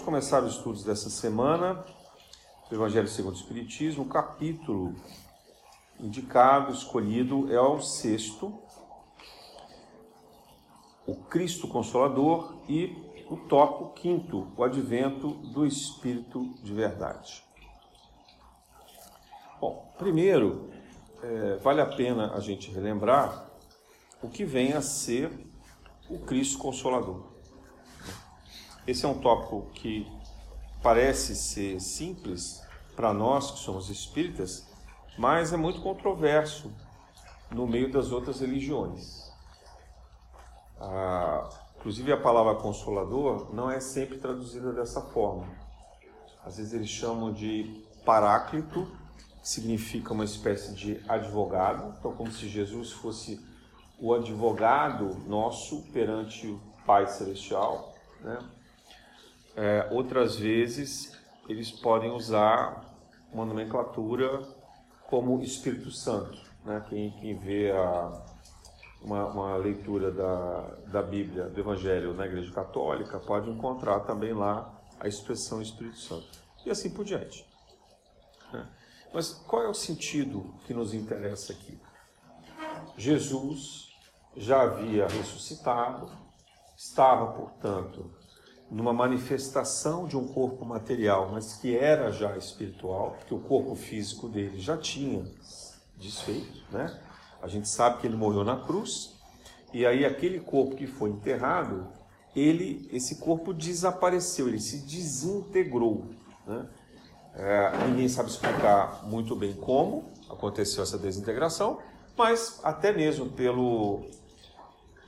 Vamos começar os estudos dessa semana do Evangelho segundo o Espiritismo. O capítulo indicado, escolhido, é o sexto, o Cristo Consolador, e o tópico quinto, o advento do Espírito de Verdade. Bom, primeiro, é, vale a pena a gente relembrar o que vem a ser o Cristo Consolador. Esse é um tópico que parece ser simples para nós que somos espíritas, mas é muito controverso no meio das outras religiões. Inclusive a palavra consolador não é sempre traduzida dessa forma. Às vezes eles chamam de paráclito, que significa uma espécie de advogado, então como se Jesus fosse o advogado nosso perante o Pai Celestial, né? É, outras vezes, eles podem usar uma nomenclatura como Espírito Santo. Né? Quem, quem vê a, uma, uma, leitura da, da Bíblia, do Evangelho na Igreja Católica, pode encontrar também lá a expressão Espírito Santo. E assim por diante. Né? Mas qual é o sentido que nos interessa aqui? Jesus já havia ressuscitado, estava, portanto, numa manifestação de um corpo material, mas que era já espiritual, porque o corpo físico dele já tinha desfeito, né? A gente sabe que ele morreu na cruz, e aí aquele corpo que foi enterrado, ele, esse corpo desapareceu, ele se desintegrou, né? É, ninguém sabe explicar muito bem como aconteceu essa desintegração, mas até mesmo pelo,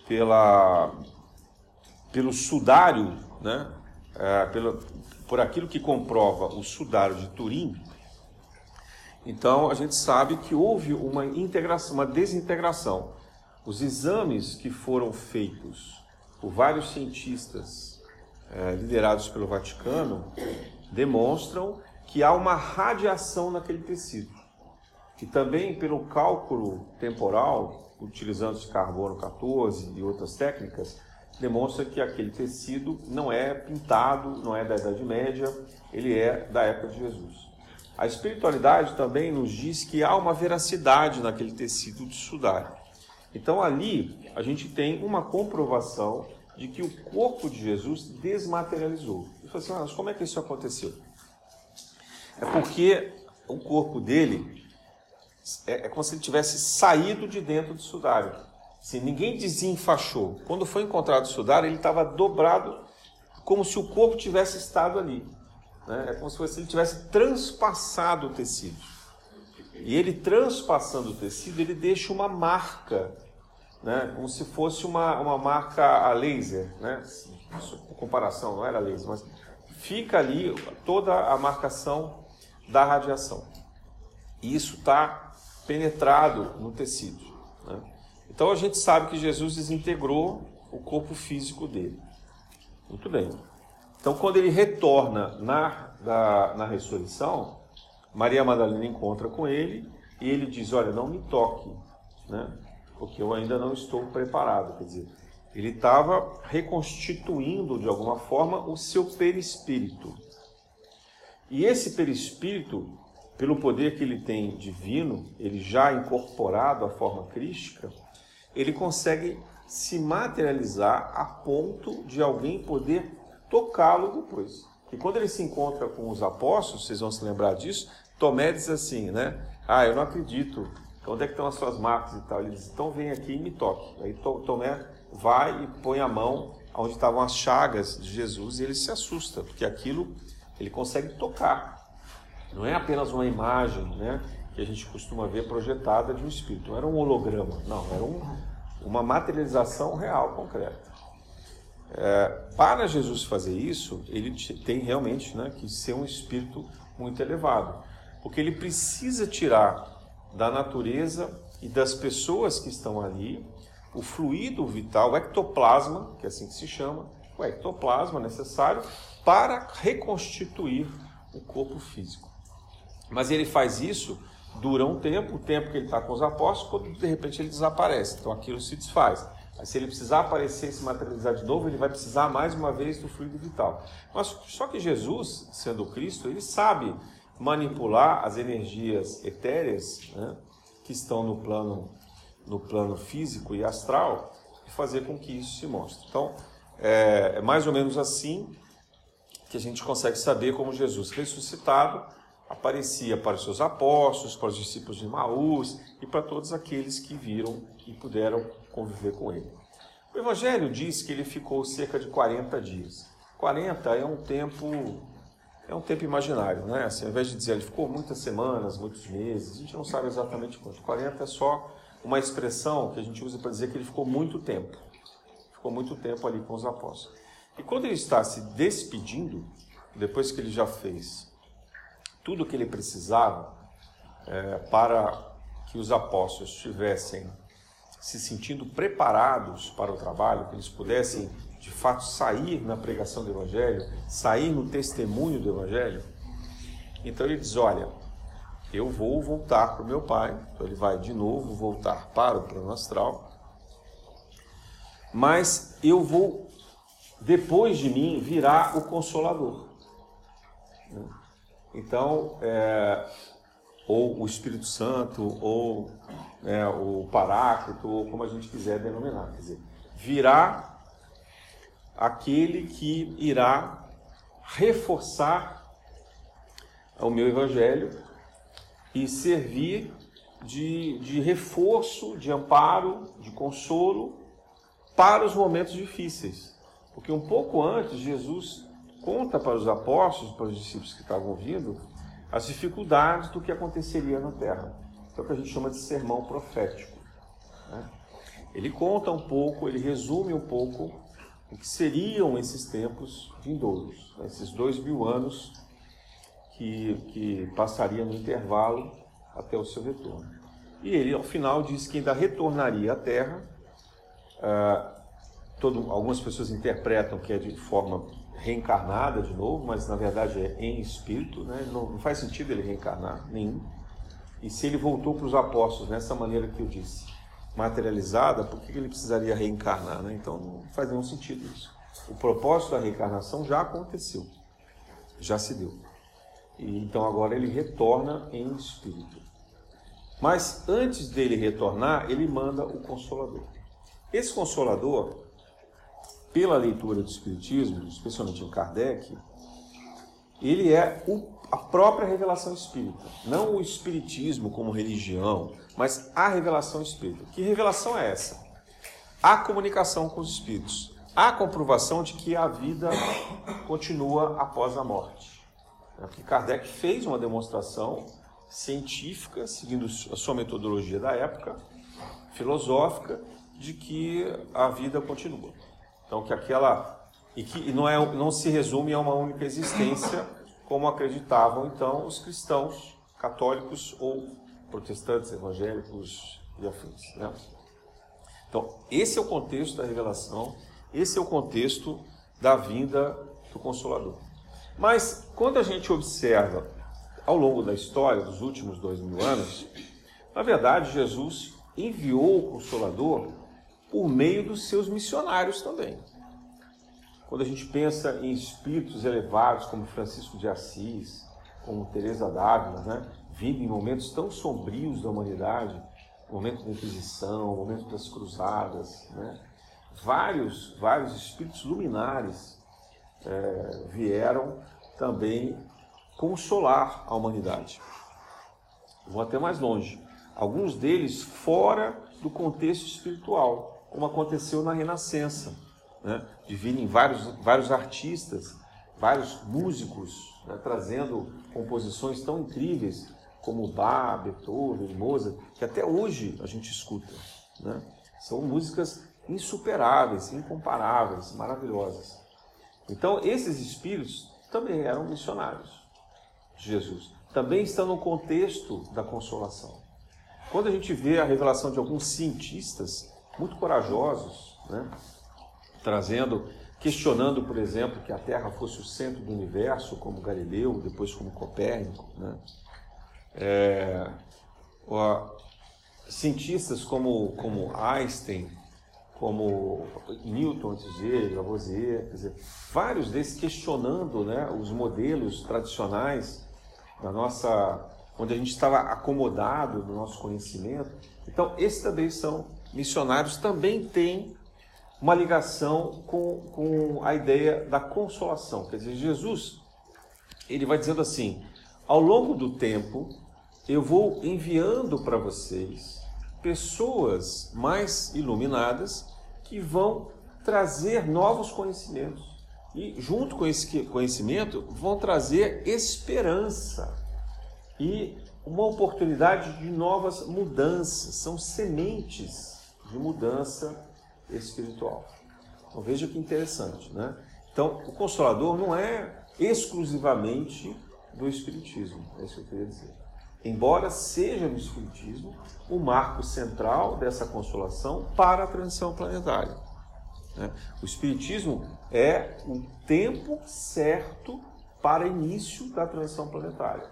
pela, pelo sudário né, é, pelo, por aquilo que comprova o sudário de Turim, então a gente sabe que houve uma integração, uma desintegração. Os exames que foram feitos por vários cientistas é, liderados pelo Vaticano demonstram que há uma radiação naquele tecido. E também pelo cálculo temporal, utilizando carbono 14 e outras técnicas, demonstra que aquele tecido não é pintado, não é da Idade Média, ele é da época de Jesus. A espiritualidade também nos diz que há uma veracidade naquele tecido de sudário. Então ali a gente tem uma comprovação de que o corpo de Jesus desmaterializou. E fala assim, ah, mas como é que isso aconteceu? É porque o corpo dele é, é como se ele tivesse saído de dentro do sudário. Assim, ninguém desenfaixou. Quando foi encontrado o sudário, ele estava dobrado, como se o corpo tivesse estado ali. Né? É como se ele tivesse transpassado o tecido. E ele transpassando o tecido, ele deixa uma marca, né? como se fosse uma, uma marca a laser, né? Por comparação, não era laser, mas fica ali toda a marcação da radiação. E isso está penetrado no tecido. Então a gente sabe que Jesus desintegrou o corpo físico dele. Muito bem. Então quando ele retorna na, da, na ressurreição, Maria Madalena encontra com ele e ele diz: Olha, não me toque, né? porque eu ainda não estou preparado. Quer dizer, ele estava reconstituindo de alguma forma o seu perispírito. E esse perispírito, pelo poder que ele tem divino, ele já incorporado à forma crística, ele consegue se materializar a ponto de alguém poder tocá-lo depois. E quando ele se encontra com os apóstolos, vocês vão se lembrar disso, Tomé diz assim, né? Ah, eu não acredito. Onde é que estão as suas marcas e tal? Ele diz, então vem aqui e me toque. Aí Tomé vai e põe a mão onde estavam as chagas de Jesus e ele se assusta, porque aquilo ele consegue tocar. Não é apenas uma imagem, né? Que a gente costuma ver projetada de um espírito. Não era um holograma, não, era um, uma materialização real, concreta. É, para Jesus fazer isso, ele tem realmente né, que ser um espírito muito elevado, porque ele precisa tirar da natureza e das pessoas que estão ali o fluido vital, o ectoplasma, que é assim que se chama, o ectoplasma necessário para reconstituir o corpo físico. Mas ele faz isso dura um tempo, o tempo que ele está com os apóstolos, quando de repente ele desaparece. Então aquilo se desfaz. Aí, se ele precisar aparecer e se materializar de novo, ele vai precisar mais uma vez do fluido vital. Mas só que Jesus, sendo Cristo, ele sabe manipular as energias etéreas né, que estão no plano, no plano físico e astral e fazer com que isso se mostre. Então, é, é mais ou menos assim que a gente consegue saber como Jesus ressuscitado aparecia para os seus apóstolos, para os discípulos de Maús e para todos aqueles que viram e puderam conviver com ele. O Evangelho diz que ele ficou cerca de 40 dias. 40 é um tempo é um tempo imaginário, né? Assim, ao invés de dizer ele ficou muitas semanas, muitos meses, a gente não sabe exatamente quanto. 40 é só uma expressão que a gente usa para dizer que ele ficou muito tempo. Ficou muito tempo ali com os apóstolos. E quando ele está se despedindo, depois que ele já fez tudo o que ele precisava é, para que os apóstolos estivessem se sentindo preparados para o trabalho, que eles pudessem de fato sair na pregação do Evangelho, sair no testemunho do Evangelho, então ele diz: Olha, eu vou voltar para o meu pai, então ele vai de novo voltar para o plano astral, mas eu vou, depois de mim, virar o Consolador. Então, é, ou o Espírito Santo, ou é, o Paráclito, ou como a gente quiser denominar. Quer dizer, virá aquele que irá reforçar o meu Evangelho e servir de, de reforço, de amparo, de consolo para os momentos difíceis. Porque um pouco antes, Jesus conta para os apóstolos, para os discípulos que estavam ouvindo, as dificuldades do que aconteceria na terra. É o que a gente chama de sermão profético. Né? Ele conta um pouco, ele resume um pouco o que seriam esses tempos vindouros, né? esses dois mil anos que, que passaria no intervalo até o seu retorno. E ele, ao final, diz que ainda retornaria à Terra. Ah, todo, algumas pessoas interpretam que é de forma reencarnada de novo, mas na verdade é em espírito, né? não, não faz sentido ele reencarnar nenhum. E se ele voltou para os apóstolos nessa maneira que eu disse, materializada, por que ele precisaria reencarnar? Né? Então não faz nenhum sentido isso. O propósito da reencarnação já aconteceu, já se deu. E, então agora ele retorna em espírito. Mas antes dele retornar, ele manda o Consolador. Esse Consolador pela leitura do Espiritismo, especialmente em Kardec, ele é o, a própria revelação espírita. Não o Espiritismo como religião, mas a revelação espírita. Que revelação é essa? A comunicação com os espíritos. A comprovação de que a vida continua após a morte. É porque Kardec fez uma demonstração científica, seguindo a sua metodologia da época, filosófica, de que a vida continua. Então que aquela e que não é não se resume a uma única existência como acreditavam então os cristãos católicos ou protestantes, evangélicos e afins. Né? Então esse é o contexto da revelação, esse é o contexto da vinda do Consolador. Mas quando a gente observa ao longo da história dos últimos dois mil anos, na verdade Jesus enviou o Consolador por meio dos seus missionários também. Quando a gente pensa em espíritos elevados como Francisco de Assis, como Teresa d'Ávila, né, vindo em momentos tão sombrios da humanidade, momento da Inquisição, momento das Cruzadas, né, vários, vários espíritos luminares é, vieram também consolar a humanidade. Vou até mais longe. Alguns deles fora do contexto espiritual como aconteceu na Renascença, né? de virem vários, vários artistas, vários músicos, né? trazendo composições tão incríveis como Bach, Beethoven, Mozart, que até hoje a gente escuta. Né? São músicas insuperáveis, incomparáveis, maravilhosas. Então, esses espíritos também eram missionários de Jesus. Também estão no contexto da consolação. Quando a gente vê a revelação de alguns cientistas muito corajosos, né? trazendo, questionando, por exemplo, que a Terra fosse o centro do universo, como Galileu, depois como Copérnico. Né? É, ó, cientistas como, como Einstein, como Newton antes dele, Lavoisier, quer dizer, vários desses questionando né, os modelos tradicionais da nossa, onde a gente estava acomodado no nosso conhecimento. Então, esses também são missionários, também têm uma ligação com, com a ideia da consolação. Quer dizer, Jesus, ele vai dizendo assim, ao longo do tempo, eu vou enviando para vocês pessoas mais iluminadas que vão trazer novos conhecimentos. E junto com esse conhecimento vão trazer esperança e uma oportunidade de novas mudanças. São sementes de mudança espiritual. Então veja que interessante, né? Então o consolador não é exclusivamente do espiritismo, é isso que eu queria dizer. Embora seja no espiritismo o marco central dessa consolação para a transição planetária. Né? O espiritismo é o tempo certo para início da transição planetária.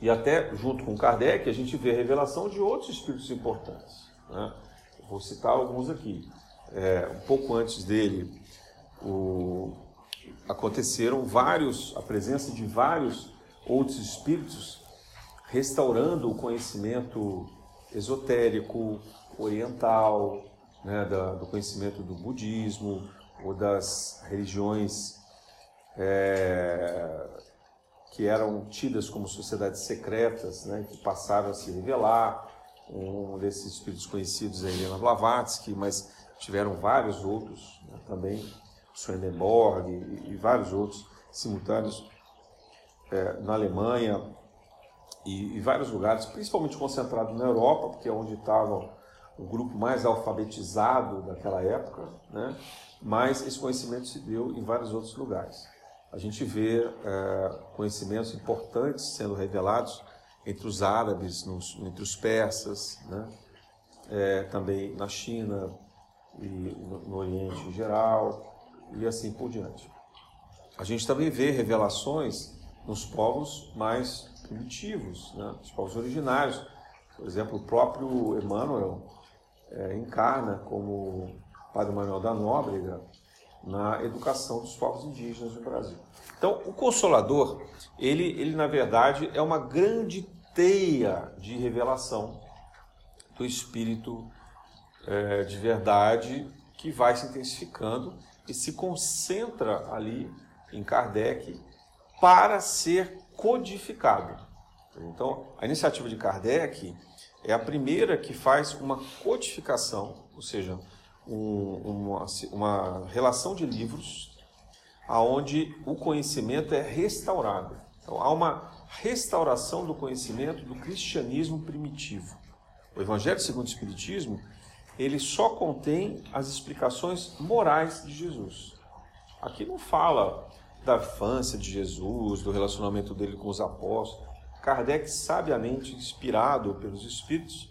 E até junto com Kardec a gente vê a revelação de outros espíritos importantes. Né? Vou citar alguns aqui. É, um pouco antes dele, o, aconteceram vários, a presença de vários outros espíritos restaurando o conhecimento esotérico, oriental, né, da, do conhecimento do budismo ou das religiões é, que eram tidas como sociedades secretas, né, que passaram a se revelar um desses espíritos conhecidos é Helena Blavatsky, mas tiveram vários outros né, também, Swedenborg e, e, vários outros simultâneos é, na Alemanha e, e, vários lugares, principalmente concentrado na Europa, porque é onde estava o grupo mais alfabetizado daquela época, né? mas esse conhecimento se deu em vários outros lugares. A gente vê é, conhecimentos importantes sendo revelados entre os árabes, nos, entre os persas, né? É, também na China e no, no Oriente em geral, e assim por diante. A gente também vê revelações nos povos mais primitivos, né? os povos originários. Por exemplo, o próprio Emmanuel é, encarna como Padre Manuel da Nóbrega na educação dos povos indígenas no Brasil. Então, o Consolador, ele, ele na verdade é uma grande teia de revelação do Espírito é, de verdade que vai se intensificando e se concentra ali em Kardec para ser codificado. Então, a iniciativa de Kardec é a primeira que faz uma codificação, ou seja, um, uma, uma relação de livros aonde o conhecimento é restaurado. Então, há uma restauração do conhecimento do cristianismo primitivo. O Evangelho segundo o Espiritismo, ele só contém as explicações morais de Jesus. Aqui não fala da infância de Jesus, do relacionamento dele com os apóstolos. Kardec, sabiamente inspirado pelos Espíritos,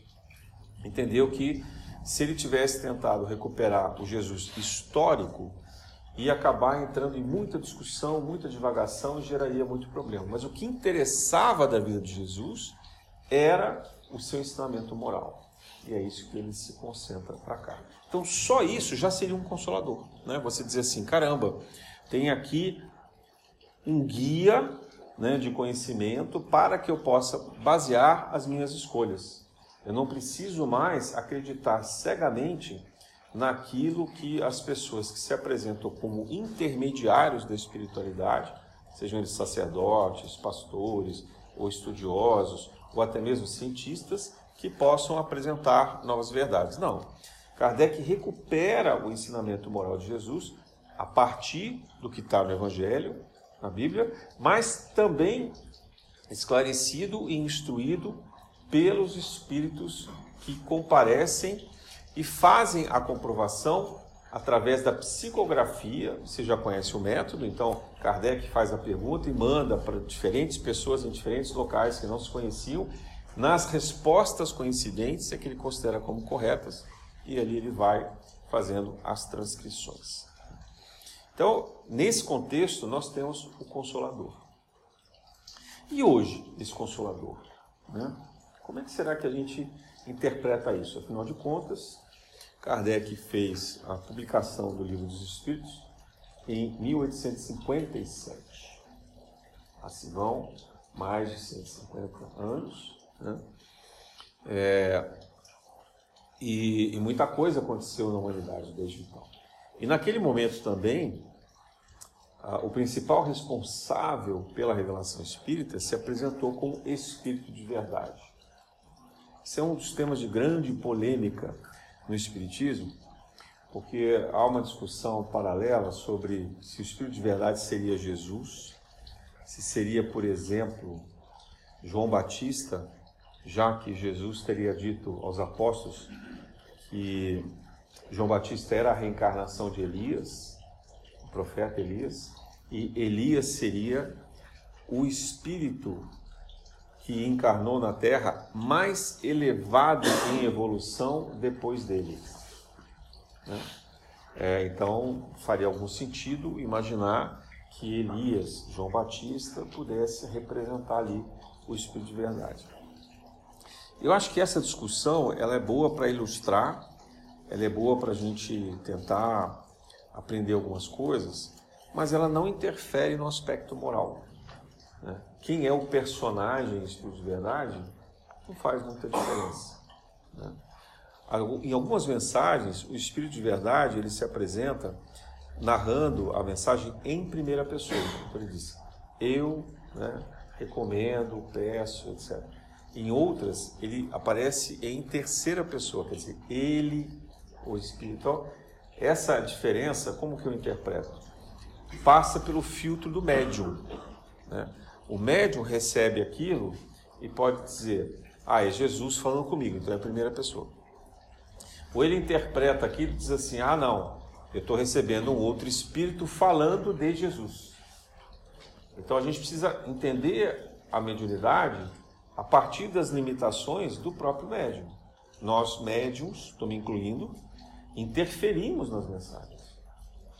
entendeu que se ele tivesse tentado recuperar o Jesus histórico, ia acabar entrando em muita discussão, muita divagação e geraria muito problema. Mas o que interessava da vida de Jesus era o seu ensinamento moral. E é isso que ele se concentra para cá. Então, só isso já seria um consolador. Né? Você dizer assim: caramba, tem aqui um guia né, de conhecimento para que eu possa basear as minhas escolhas. Eu não preciso mais acreditar cegamente naquilo que as pessoas que se apresentam como intermediários da espiritualidade, sejam eles sacerdotes, pastores ou estudiosos, ou até mesmo cientistas, que possam apresentar novas verdades. Não. Kardec recupera o ensinamento moral de Jesus a partir do que está no Evangelho, na Bíblia, mas também esclarecido e instruído pelos espíritos que comparecem e fazem a comprovação através da psicografia. Você já conhece o método, então Kardec faz a pergunta e manda para diferentes pessoas em diferentes locais que não se conheciam. Nas respostas coincidentes é que ele considera como corretas e ali ele vai fazendo as transcrições. Então, nesse contexto, nós temos o Consolador. E hoje, esse Consolador? Né? Como é que será que a gente interpreta isso? Afinal de contas, Kardec fez a publicação do Livro dos Espíritos em 1857. Assim vão mais de 150 anos. Né? É, e, e, muita coisa aconteceu na humanidade desde então. E naquele momento também, a, o principal responsável pela revelação espírita se apresentou como espírito de verdade. Esse é um dos temas de grande polêmica no Espiritismo, porque há uma discussão paralela sobre se o Espírito de verdade seria Jesus, se seria, por exemplo, João Batista, já que Jesus teria dito aos apóstolos que João Batista era a reencarnação de Elias, o profeta Elias, e Elias seria o espírito que encarnou na Terra mais elevado em evolução depois dele. Né? É, então faria algum sentido imaginar que Elias, João Batista, pudesse representar ali o Espírito de verdade. Eu acho que essa discussão ela é boa para ilustrar, ela é boa para a gente tentar aprender algumas coisas, mas ela não interfere no aspecto moral. Né? Quem é o personagem Espírito de Verdade não faz muita diferença. Né? Em algumas mensagens, o Espírito de Verdade ele se apresenta narrando a mensagem em primeira pessoa. Então ele diz: Eu né, recomendo, peço, etc. Em outras, ele aparece em terceira pessoa, quer dizer, ele, o Espírito. Então, essa diferença, como que eu interpreto? Passa pelo filtro do médium. Né? O médium recebe aquilo e pode dizer, ah, é Jesus falando comigo, então é a primeira pessoa. Ou ele interpreta aquilo e diz assim, ah, não, eu estou recebendo um outro espírito falando de Jesus. Então a gente precisa entender a mediunidade a partir das limitações do próprio médium. Nós, médiums, estou me incluindo, interferimos nas mensagens,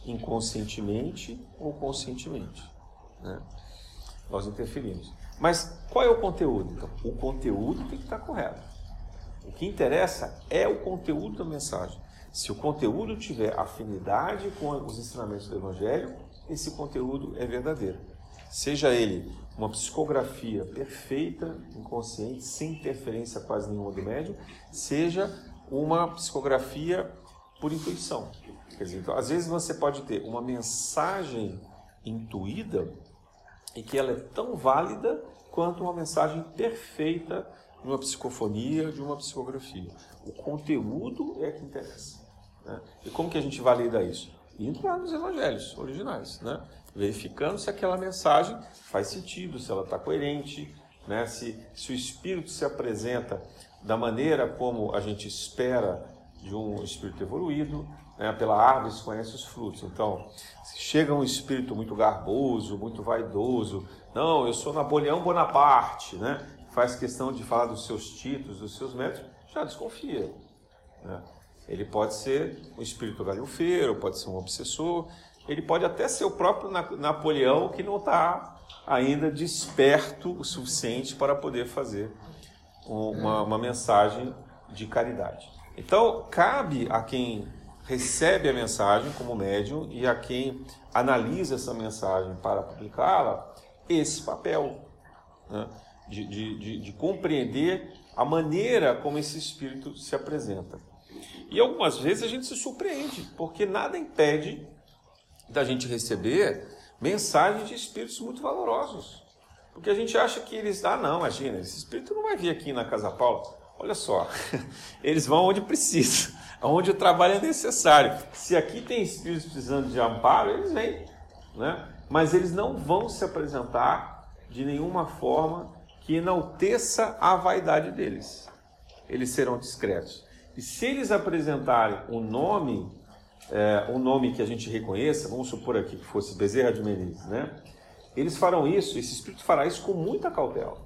inconscientemente ou conscientemente. Né? Nós interferimos. Mas qual é o conteúdo? Então, o conteúdo tem que estar correto. O que interessa é o conteúdo da mensagem. Se o conteúdo tiver afinidade com os ensinamentos do Evangelho, esse conteúdo é verdadeiro. Seja ele uma psicografia perfeita, inconsciente, sem interferência quase nenhuma do médium, seja uma psicografia por intuição. Quer dizer, então, às vezes você pode ter uma mensagem intuída e que ela é tão válida quanto uma mensagem perfeita de uma psicofonia, de uma psicografia. O conteúdo é que interessa. Né? E como que a gente valida isso? Indo lá nos evangelhos originais, né? verificando se aquela mensagem faz sentido, se ela está coerente, né? se, se o Espírito se apresenta da maneira como a gente espera de um espírito evoluído, né? pela árvore se conhece os frutos. Então, se chega um espírito muito garboso, muito vaidoso, não, eu sou Napoleão Bonaparte, né? faz questão de falar dos seus títulos, dos seus métodos, já desconfia. Né? Ele pode ser um espírito galhofeiro, pode ser um obsessor, ele pode até ser o próprio Napoleão que não está ainda desperto o suficiente para poder fazer uma, uma mensagem de caridade. Então, cabe a quem recebe a mensagem como médium e a quem analisa essa mensagem para publicá-la esse papel né? de, de, de, de compreender a maneira como esse espírito se apresenta. E algumas vezes a gente se surpreende, porque nada impede da gente receber mensagens de espíritos muito valorosos. Porque a gente acha que eles, ah, não, imagina, esse espírito não vai vir aqui na Casa Paulo. Olha só, eles vão onde precisa onde o trabalho é necessário. Se aqui tem espíritos precisando de amparo, eles vêm, né? Mas eles não vão se apresentar de nenhuma forma que enalteça a vaidade deles. Eles serão discretos. E se eles apresentarem um nome, é, um nome que a gente reconheça, vamos supor aqui que fosse Bezerra de Menezes, né? Eles farão isso, esse espírito fará isso com muita cautela.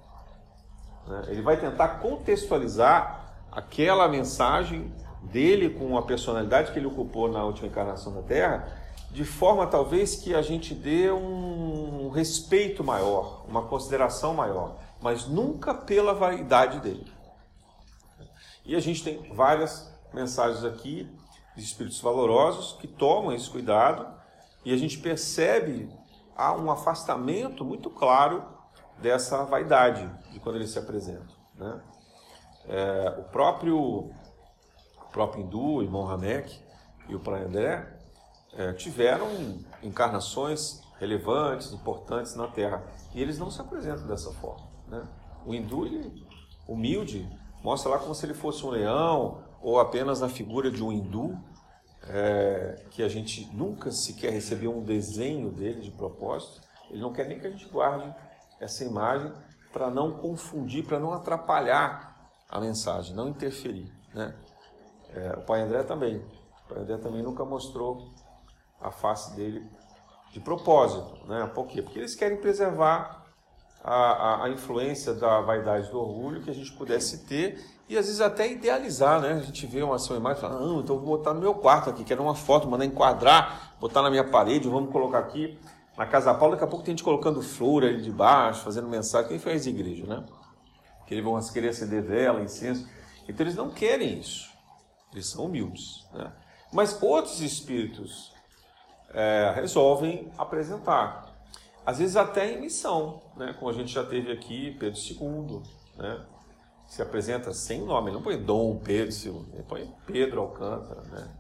Né? Ele vai tentar contextualizar aquela mensagem dele com a personalidade que ele ocupou na última encarnação da Terra, de forma talvez que a gente dê um respeito maior, uma consideração maior, mas nunca pela vaidade dele. E a gente tem várias mensagens aqui de espíritos valorosos que tomam esse cuidado e a gente percebe há um afastamento muito claro dessa vaidade de quando eles se apresentam. Né? É, o próprio o próprio hindu, o irmão Hanek e o Pai André é, tiveram encarnações relevantes, importantes na Terra e eles não se apresentam dessa forma. Né? O hindu, ele, humilde, mostra lá como se ele fosse um leão ou apenas na figura de um hindu, é, que a gente nunca sequer recebeu um desenho dele de propósito. Ele não quer nem que a gente guarde essa imagem para não confundir, para não atrapalhar a mensagem, não interferir. Né? É, o pai André também. O pai André também nunca mostrou a face dele de propósito. Né? Por quê? Porque eles querem preservar a, a, a, influência da vaidade do orgulho que a gente pudesse ter e às vezes até idealizar, né? A gente vê uma ação imagem e fala, não, então vou botar no meu quarto aqui, quero uma foto, mandar enquadrar, botar na minha parede, vamos colocar aqui na Casa Paula, daqui a pouco tem gente colocando flor ali de baixo, fazendo mensagem, quem fez igreja, né? Que eles vão querer acender vela, incenso. Então eles não querem isso, eles são humildes, né? Mas outros espíritos é, resolvem apresentar às vezes até em missão, né? como a gente já teve aqui, Pedro II, né? se apresenta sem nome, ele não põe Dom Pedro II, ele põe Pedro Alcântara. Né?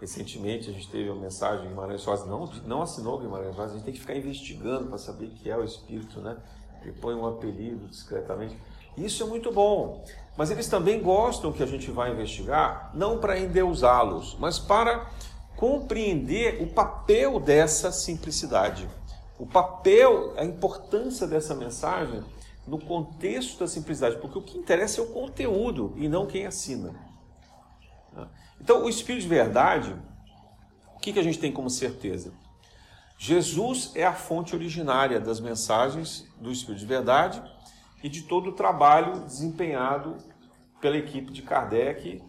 recentemente a gente teve uma mensagem em Guimarães Rosa, não, não assinou Guimarães Rosa, a gente tem que ficar investigando para saber que é o Espírito, né? ele põe um apelido discretamente. Isso é muito bom, mas eles também gostam que a gente vá investigar, não para endeusá-los, mas para compreender o papel dessa simplicidade o papel, a importância dessa mensagem no contexto da simplicidade, porque o que interessa é o conteúdo e não quem assina. Então, o Espírito de Verdade, o que, a gente tem como certeza? Jesus é a fonte originária das mensagens do Espírito de Verdade e de todo o trabalho desempenhado pela equipe de Kardec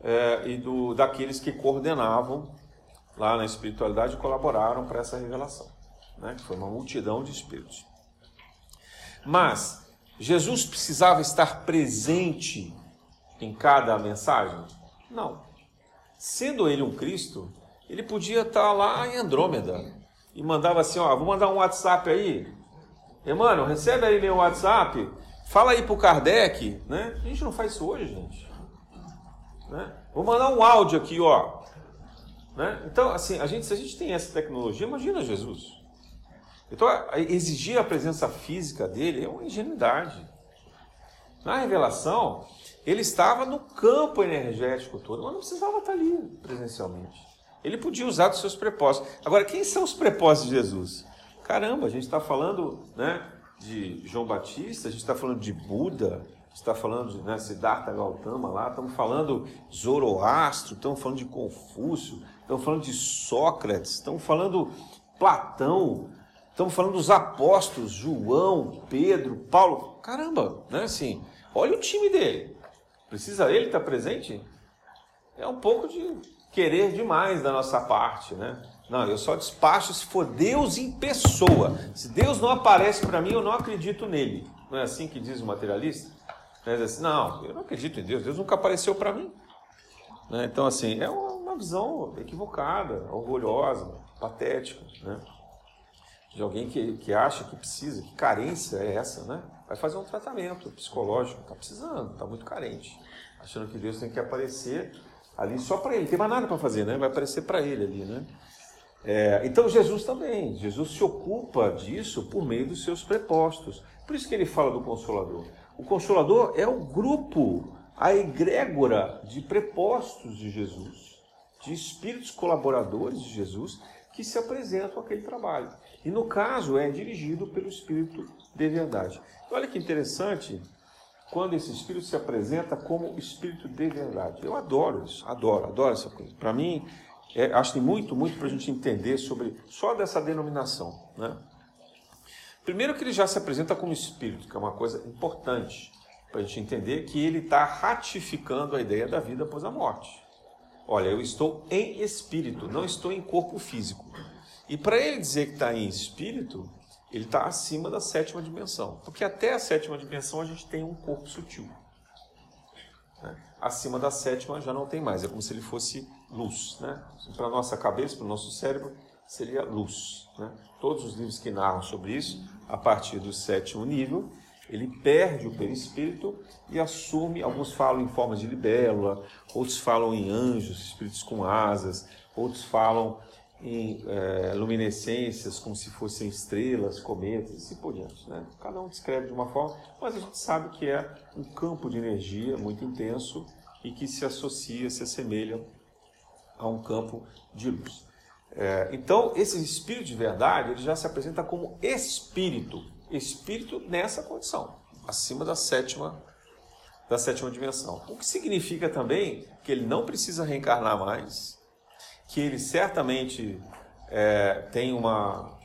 é, e do, daqueles que coordenavam lá na espiritualidade e colaboraram para essa revelação né, que foi uma multidão de espíritos. Mas Jesus precisava estar presente em cada mensagem? Não. Sendo ele um Cristo, ele podia estar lá em Andrômeda e mandava assim: ó, vou mandar um WhatsApp aí. Emmanuel, recebe aí meu WhatsApp, fala aí pro Kardec, né? A gente não faz isso hoje, gente. Né? Vou mandar um áudio aqui, ó. Né? Então, assim, a gente, se a gente tem essa tecnologia, imagina Jesus. Então, exigir a presença física dele é uma ingenuidade. Na revelação, ele estava no campo energético todo, mas não precisava estar ali presencialmente. Ele podia usar dos seus propósitos. Agora, quem são os propósitos de Jesus? Caramba, a gente está falando né, de João Batista, a gente está falando de Buda, está falando de né, Siddhartha Gautama lá, estamos falando de Zoroastro, estamos falando de Confúcio, estamos falando de Sócrates, estamos falando Platão, Estamos falando dos apóstolos, João, Pedro, Paulo. Caramba, né? Assim, olha o time dele. Precisa ele estar presente? É um pouco de querer demais da nossa parte, né? Não, eu só despacho se for Deus em pessoa. Se Deus não aparece para mim, eu não acredito nele. Não é assim que diz o materialista? Diz assim, não, eu não acredito em Deus. Deus nunca apareceu para mim. Né? Então, assim, é uma visão equivocada, orgulhosa, patética, né? de alguém que, que acha que precisa, que carência é essa, né? Vai fazer um tratamento psicológico, está precisando, está muito carente, achando que Deus tem que aparecer ali só para ele, não tem mais nada para fazer, né? Vai aparecer para ele ali, né? É, então Jesus também, Jesus se ocupa disso por meio dos seus prepostos. Por isso que ele fala do Consolador. O Consolador é o grupo, a egrégora de prepostos de Jesus, de espíritos colaboradores de Jesus que se apresentam àquele trabalho. E no caso é dirigido pelo Espírito de verdade. Olha que interessante quando esse Espírito se apresenta como Espírito de verdade. Eu adoro isso, adoro, adoro essa coisa. Para mim, é, acho que tem muito, muito para a gente entender sobre só dessa denominação. Né? Primeiro que ele já se apresenta como Espírito, que é uma coisa importante para a gente entender que ele está ratificando a ideia da vida após a morte. Olha, eu estou em espírito, não estou em corpo físico. E para ele dizer que está em espírito, ele está acima da sétima dimensão. Porque até a sétima dimensão a gente tem um corpo sutil. Né? Acima da sétima já não tem mais, é como se ele fosse luz. Né? Para a nossa cabeça, para o nosso cérebro, seria luz. Né? Todos os livros que narram sobre isso, a partir do sétimo nível, ele perde o perispírito e assume, alguns falam em forma de libélula, outros falam em anjos, espíritos com asas, outros falam em é, luminescências como se fossem estrelas, cometas e assim por diante. Né? Cada um descreve de uma forma, mas a gente sabe que é um campo de energia muito intenso e que se associa, se assemelha a um campo de luz. É, então, esse espírito de verdade, ele já se apresenta como espírito, espírito nessa condição, acima da sétima da sétima dimensão. O que significa também que ele não precisa reencarnar mais, que ele certamente é, tem uma,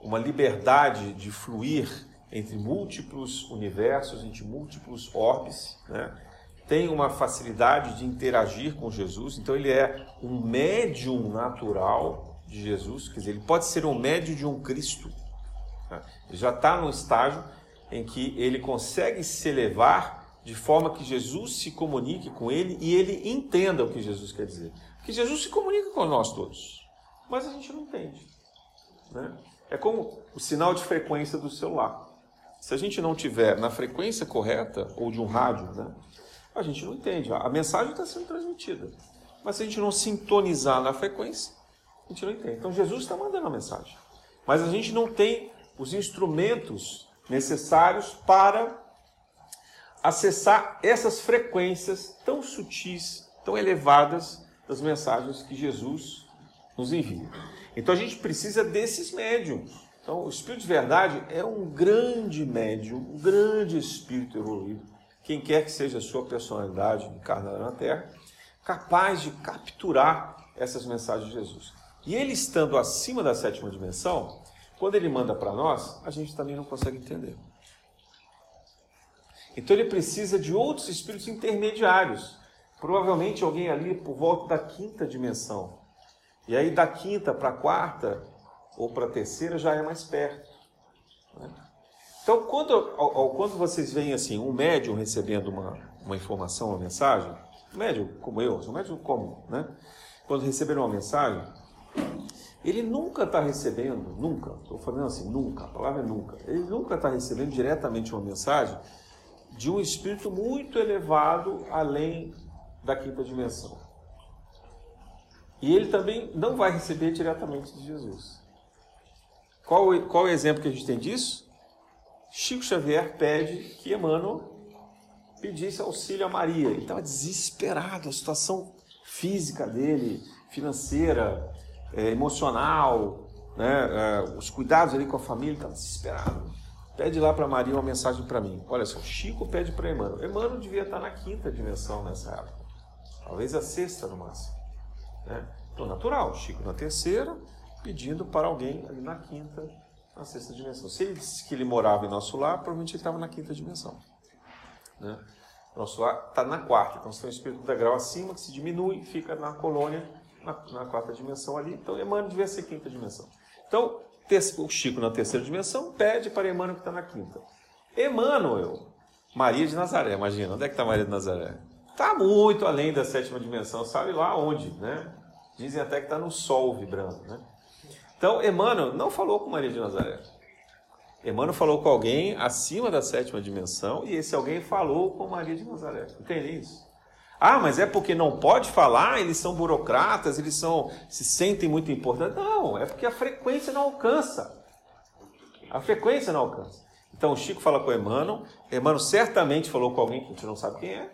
uma liberdade de fluir entre múltiplos universos, entre múltiplos orbes, né? Tem uma facilidade de interagir com Jesus, então ele é um médium natural de Jesus, quer dizer, ele pode ser um médium de um Cristo. Né? Ele já está no estágio em que ele consegue se elevar de forma que Jesus se comunique com ele e ele entenda o que Jesus quer dizer. Porque Jesus se comunica com nós todos, mas a gente não entende. Né? É como o sinal de frequência do celular. Se a gente não tiver na frequência correta, ou de um rádio, né, a gente não entende. A mensagem está sendo transmitida. Mas se a gente não sintonizar na frequência, a gente não entende. Então Jesus está mandando a mensagem. Mas a gente não tem os instrumentos necessários para acessar essas frequências tão sutis, tão elevadas das mensagens que Jesus nos envia. Então a gente precisa desses médiums. Então o Espírito de Verdade é um grande médium, um grande espírito evoluído, quem quer que seja a sua personalidade encarnada na Terra, capaz de capturar essas mensagens de Jesus. E ele estando acima da sétima dimensão, quando ele manda para nós, a gente também não consegue entender. Então ele precisa de outros espíritos intermediários Provavelmente alguém ali por volta da quinta dimensão. E aí da quinta para a quarta ou para a terceira já é mais perto. Né? Então, quando, ao, quando vocês veem assim, um médium recebendo uma, uma informação, uma mensagem, um médium como eu, um médium comum, né? Quando receber uma mensagem, ele nunca está recebendo, nunca, estou falando assim, nunca, a palavra é nunca, ele nunca está recebendo diretamente uma mensagem de um espírito muito elevado além da quinta dimensão. E ele também não vai receber diretamente de Jesus. Qual, qual o exemplo que a gente tem disso? Chico Xavier pede que Emmanuel pedisse auxílio a Maria. Ele estava desesperado, a situação física dele, financeira, é, emocional, né, é, os cuidados ali com a família, estava desesperado. Pede lá para Maria uma mensagem para mim. Olha só, Chico pede para Emmanuel. Emmanuel devia estar na quinta dimensão nessa época talvez a sexta no máximo. Né? Então, natural, Chico na terceira, pedindo para alguém ali na quinta, na sexta dimensão. Se ele disse que ele morava em nosso lar, provavelmente ele estava na quinta dimensão. Né? Nosso lar está na quarta, então se tem um espírito da grau acima, que se diminui, fica na colônia, na, na quarta dimensão ali. Então, Emmanuel devia ser quinta dimensão. Então, o Chico na terceira dimensão pede para Emmanuel que está na quinta. Emmanuel, Maria de Nazaré, imagina, onde é que está Maria de Nazaré? Está muito além da sétima dimensão, sabe lá onde, né? Dizem até que está no sol vibrando, né? Então, Emmanuel não falou com Maria de Nazaré. Emmanuel falou com alguém acima da sétima dimensão e esse alguém falou com Maria de Nazaré. Entende isso? Ah, mas é porque não pode falar, eles são burocratas, eles são se sentem muito importantes. Não, é porque a frequência não alcança. A frequência não alcança. Então o Chico fala com Emmanuel, Emmanuel certamente falou com alguém que a gente não sabe quem é,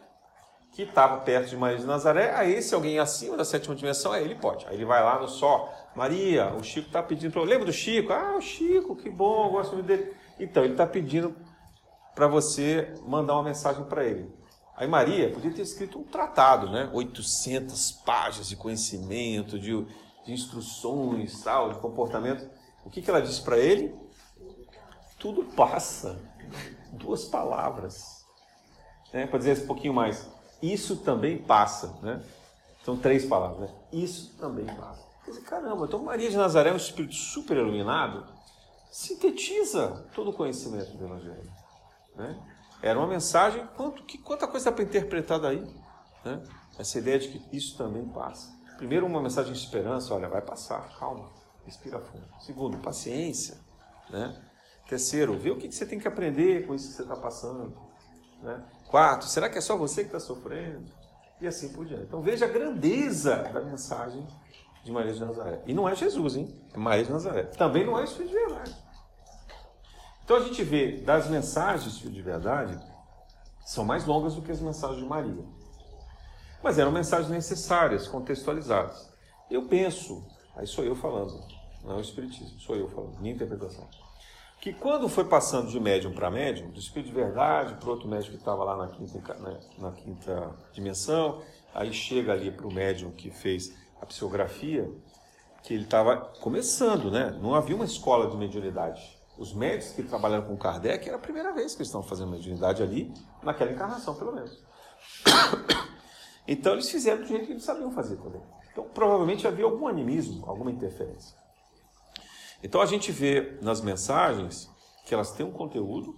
que estava perto de Maria de Nazaré, aí se alguém acima da sétima dimensão, aí ele pode. Aí ele vai lá no só, Maria, o Chico está pedindo para lembra do Chico? Ah, o Chico, que bom, eu gosto muito dele. Então, ele está pedindo para você mandar uma mensagem para ele. Aí Maria podia ter escrito um tratado, né? 800 páginas de conhecimento, de, de instruções, tal, de comportamento. O que, que ela disse para ele? Tudo passa. Duas palavras. Né? Para dizer um pouquinho mais isso também passa, né? São três palavras, né? Isso também passa. Caramba, então Maria de Nazaré é um espírito super iluminado, sintetiza todo o conhecimento do Evangelho. Né? Era uma mensagem, quanto, que, quanta coisa dá para interpretar daí? Né? Essa ideia de que isso também passa. Primeiro, uma mensagem de esperança, olha, vai passar, calma, respira fundo. Segundo, paciência. Né? Terceiro, vê o que você tem que aprender com isso que você está passando. Né? Quarto, será que é só você que está sofrendo? E assim por diante. Então veja a grandeza da mensagem de Maria de Nazaré. E não é Jesus, hein? É Maria de Nazaré. Também não é Espírito de verdade. Então a gente vê das mensagens de verdade são mais longas do que as mensagens de Maria. Mas eram mensagens necessárias, contextualizadas. Eu penso, aí sou eu falando, não é o Espiritismo, sou eu falando, minha interpretação que quando foi passando de médium para médium, do espírito de verdade para outro médium que estava lá na quinta, né, na quinta dimensão, aí chega ali para o médium que fez a psicografia, que ele estava começando, né? Não havia uma escola de mediunidade. Os médicos que trabalharam com Kardec era a primeira vez que eles estavam fazendo mediunidade ali, naquela encarnação, pelo menos. Então eles fizeram do jeito que eles sabiam fazer também. Então provavelmente havia algum animismo, alguma interferência. Então a gente vê nas mensagens que elas têm um conteúdo,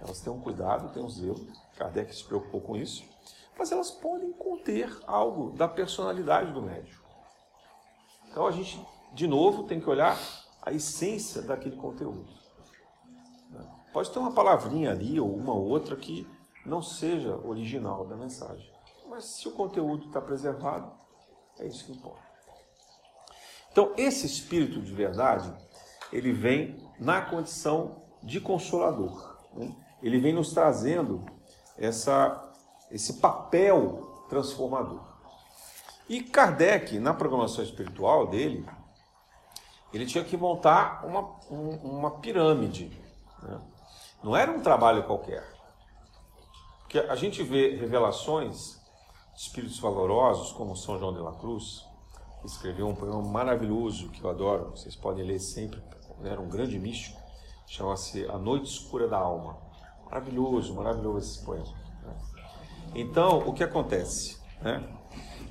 elas têm um cuidado, têm um zelo. Kardec se preocupou com isso, mas elas podem conter algo da personalidade do médium. Então a gente, de novo, tem que olhar a essência daquele conteúdo. Pode ter uma palavrinha ali ou uma outra que não seja original da mensagem, mas se o conteúdo está preservado, é isso que importa. Então, esse espírito de verdade, ele vem na condição de consolador. Né? Ele vem nos trazendo essa, esse papel transformador. E Kardec, na programação espiritual dele, ele tinha que montar uma, um, uma pirâmide. Né? Não era um trabalho qualquer. Porque a gente vê revelações de espíritos valorosos, como São João de la Cruz, que escreveu um poema maravilhoso que eu adoro, vocês podem ler sempre né, era um grande místico, chama-se A Noite Escura da Alma. Maravilhoso, maravilhoso esse poema. Né? Então, o que acontece? Né?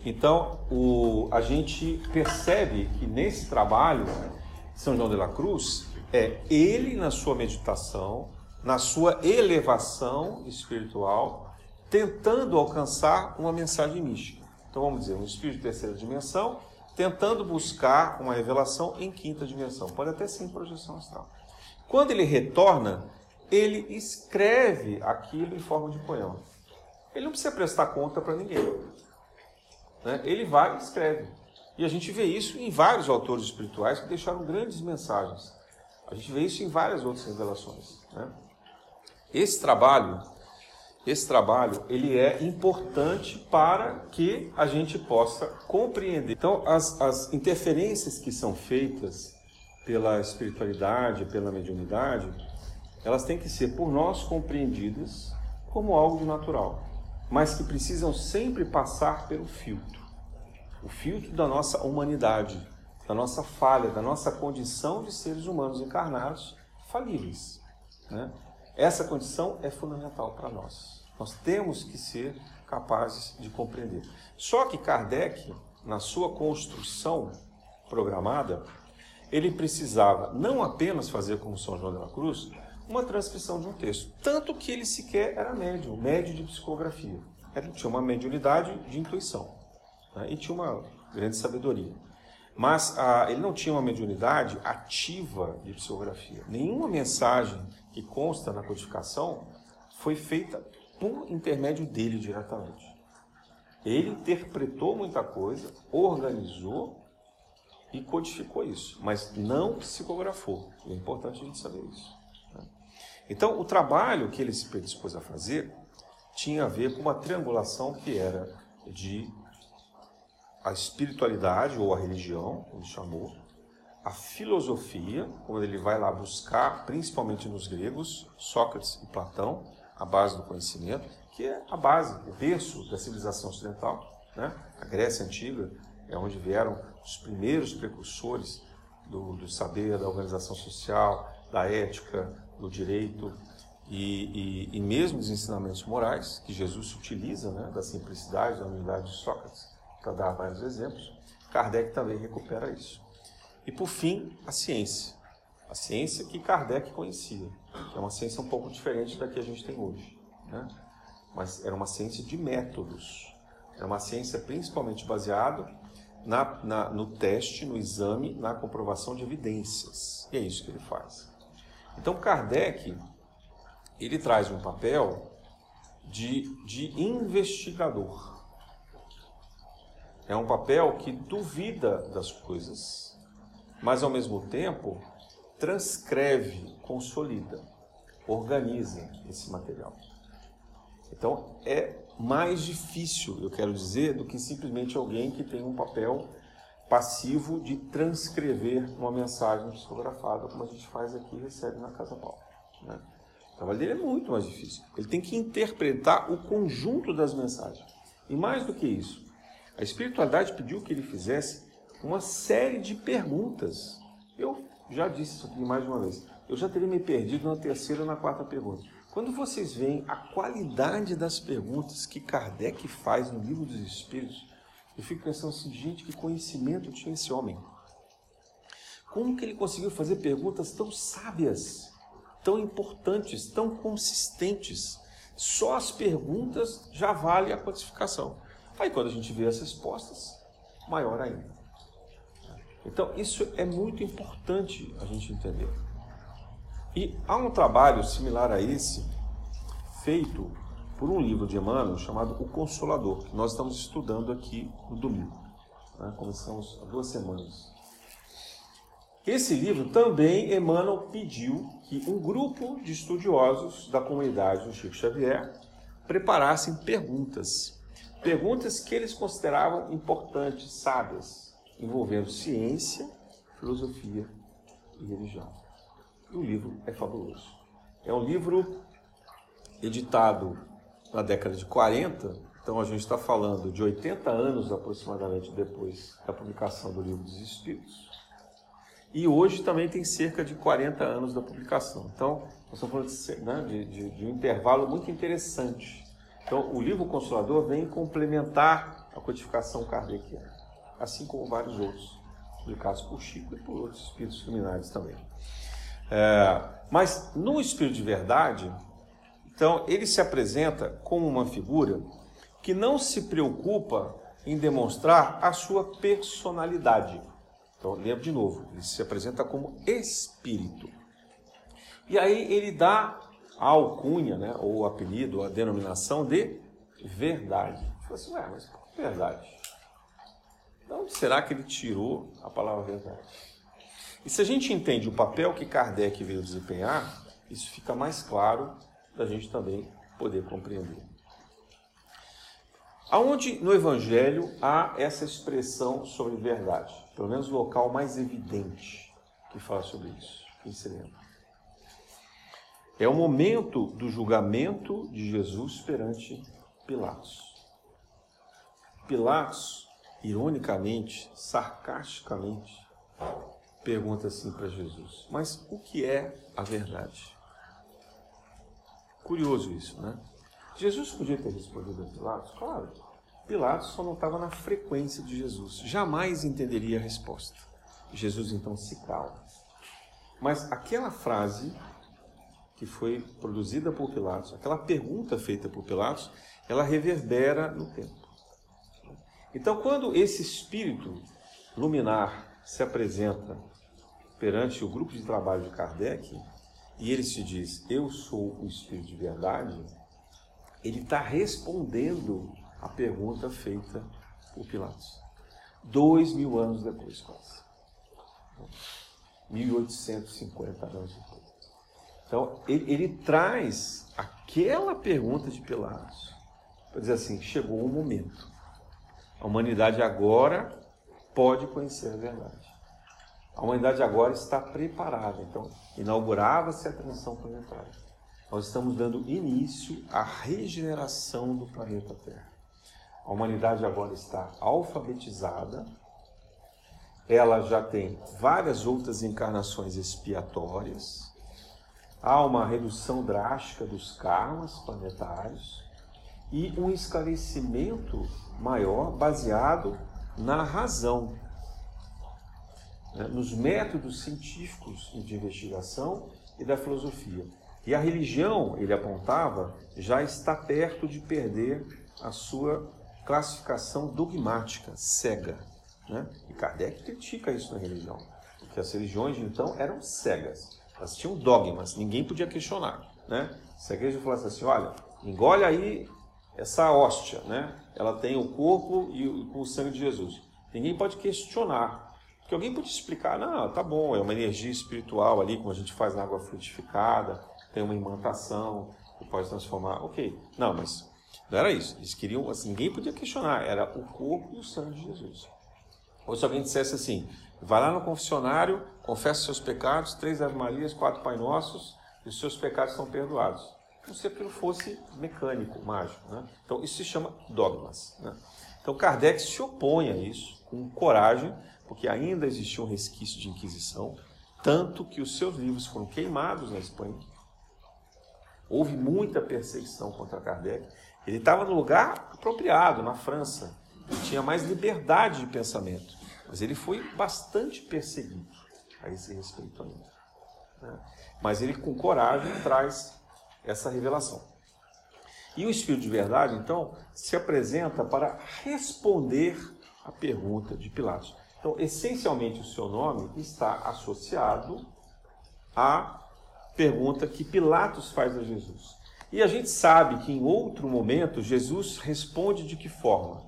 Então, o, a gente percebe que nesse trabalho, São João de la Cruz, é ele na sua meditação, na sua elevação espiritual, tentando alcançar uma mensagem mística. Então, vamos dizer, um espírito de terceira dimensão tentando buscar uma revelação em quinta dimensão. Pode até ser em projeção astral. Quando ele retorna, ele escreve aquilo em forma de poema. Ele não precisa prestar conta para ninguém. Né? Ele vai e escreve. E a gente vê isso em vários autores espirituais que deixaram grandes mensagens. A gente vê isso em várias outras revelações. Né? Esse trabalho esse trabalho ele é importante para que a gente possa compreender. Então, as, as interferências que são feitas pela espiritualidade, pela mediunidade, elas têm que ser por nós compreendidas como algo de natural, mas que precisam sempre passar pelo filtro o filtro da nossa humanidade, da nossa falha, da nossa condição de seres humanos encarnados falíveis. Né? Essa condição é fundamental para nós. Nós temos que ser capazes de compreender. Só que Kardec, na sua construção programada, ele precisava não apenas fazer como São João de la Cruz, uma transcrição de um texto. Tanto que ele sequer era médium, médio de psicografia. Ele tinha uma mediunidade de intuição né? e tinha uma grande sabedoria. Mas ah, ele não tinha uma mediunidade ativa de psicografia. Nenhuma mensagem que consta na codificação foi feita por intermédio dele diretamente. Ele interpretou muita coisa, organizou e codificou isso, mas não psicografou. É importante a gente saber isso. Então, o trabalho que ele se predispôs a fazer tinha a ver com uma triangulação que era de a espiritualidade ou a religião, ele chamou, a filosofia, quando ele vai lá buscar, principalmente nos gregos, Sócrates e Platão, a base do conhecimento, que é a base, o berço da civilização ocidental. Né? A Grécia Antiga é onde vieram os primeiros precursores do, do saber, da organização social, da ética, do direito e, e, e mesmo dos ensinamentos morais, que Jesus utiliza, né? da simplicidade, da humildade de Sócrates, para dar vários exemplos. Kardec também recupera isso. E por fim, a ciência. A ciência que Kardec conhecia, que é uma ciência um pouco diferente da que a gente tem hoje. né? mas era uma ciência de métodos. Era uma ciência principalmente baseada na, na, no teste, no exame, na comprovação de evidências. E é isso que ele faz. Então Kardec ele traz um papel de, de investigador. É um papel que duvida das coisas, mas ao mesmo tempo transcreve, consolida, organiza esse material. Então é mais difícil, eu quero dizer, do que simplesmente alguém que tem um papel passivo de transcrever uma mensagem psicografada, como a gente faz aqui e recebe na Casa Paulo. Né? O trabalho dele é muito mais difícil. Ele tem que interpretar o conjunto das mensagens. E mais do que isso, a espiritualidade pediu que ele fizesse uma série de perguntas. Eu já disse isso aqui mais de uma vez. Eu já teria me perdido na terceira ou na quarta pergunta. Quando vocês veem a qualidade das perguntas que Kardec faz no Livro dos Espíritos, eu fico pensando assim, gente, que conhecimento tinha esse homem. Como que ele conseguiu fazer perguntas tão sábias, tão importantes, tão consistentes? Só as perguntas já vale a quantificação. Aí quando a gente vê as respostas, maior ainda. Então isso é muito importante a gente entender. E há um trabalho similar a esse, feito por um livro de Emmanuel chamado O Consolador, que nós estamos estudando aqui no domingo. Né? Começamos há duas semanas. Esse livro também Emmanuel pediu que um grupo de estudiosos da comunidade do Chico Xavier preparassem perguntas. Perguntas que eles consideravam importantes, sábias, envolvendo ciência, filosofia e religião. E o livro é fabuloso. É um livro editado na década de 40, então a gente está falando de 80 anos aproximadamente depois da publicação do Livro dos Espíritos. E hoje também tem cerca de 40 anos da publicação. Então, nós estamos falando de, né, de, de, um intervalo muito interessante. Então, o livro Consolador vem complementar a codificação kardeciana, assim como vários outros, publicados por Chico e por outros espíritos luminares também. É, mas no Espírito de Verdade, então ele se apresenta como uma figura que não se preocupa em demonstrar a sua personalidade. Então, lembra de novo, ele se apresenta como espírito. E aí ele dá a alcunha, né, ou o apelido, ou a denominação de verdade. Fala assim, ué, mas verdade? De onde será que ele tirou a palavra verdade? E se a gente entende o papel que Kardec veio desempenhar, isso fica mais claro da gente também poder compreender. Aonde no Evangelho há essa expressão sobre verdade? Pelo menos o local mais evidente que fala sobre isso. Quem se lembra? É o momento do julgamento de Jesus perante Pilatos. Pilatos, ironicamente, sarcasticamente, pergunta assim para Jesus: Mas o que é a verdade? Curioso isso, né? Jesus podia ter respondido a Pilatos? Claro. Pilatos só não estava na frequência de Jesus. Jamais entenderia a resposta. Jesus então se cala. Mas aquela frase que foi produzida por Pilatos, aquela pergunta feita por Pilatos, ela reverbera no tempo. Então, quando esse espírito luminar se apresenta perante o grupo de trabalho de Kardec, e ele se diz, eu sou o Espírito de verdade, ele está respondendo a pergunta feita por Pilatos. Dois mil anos depois, quase. 1850 anos depois. Então, ele, ele traz aquela pergunta de Pilatos para dizer assim: chegou o momento. A humanidade agora pode conhecer a verdade. A humanidade agora está preparada. Então, inaugurava-se a transição planetária. Nós estamos dando início à regeneração do planeta Terra. A humanidade agora está alfabetizada, ela já tem várias outras encarnações expiatórias, há uma redução drástica dos karmas planetários e um esclarecimento maior baseado na razão, né, nos métodos científicos de investigação e da filosofia. E a religião, ele apontava, já está perto de perder a sua classificação dogmática, cega. Né? E Kardec critica isso na religião, porque as religiões então eram cegas, elas tinham dogmas, ninguém podia questionar. Né? Se a igreja falasse assim, olha, engole aí essa hóstia, né? ela tem o corpo e o, o sangue de Jesus. Ninguém pode questionar, porque alguém pode explicar, não, tá bom, é uma energia espiritual ali, como a gente faz na água frutificada, tem uma imantação que pode transformar. Ok, não, mas não era isso. Eles queriam, assim, ninguém podia questionar, era o corpo e o sangue de Jesus. Ou se alguém dissesse assim, vai lá no confessionário, confessa seus pecados, três Ave Marias, quatro Pai Nossos, e os seus pecados são perdoados. Como se aquilo fosse mecânico, mágico. Né? Então, isso se chama dogmas. Né? Então, Kardec se opõe a isso com coragem, porque ainda existia um resquício de Inquisição, tanto que os seus livros foram queimados na Espanha. Houve muita perseguição contra Kardec. Ele estava no lugar apropriado, na França tinha mais liberdade de pensamento. Mas ele foi bastante perseguido a esse respeito ainda. Né? Mas ele, com coragem, traz essa revelação. E o Espírito de Verdade, então, se apresenta para responder a pergunta de Pilatos. Então, essencialmente, o seu nome está associado à pergunta que Pilatos faz a Jesus. E a gente sabe que em outro momento Jesus responde de que forma?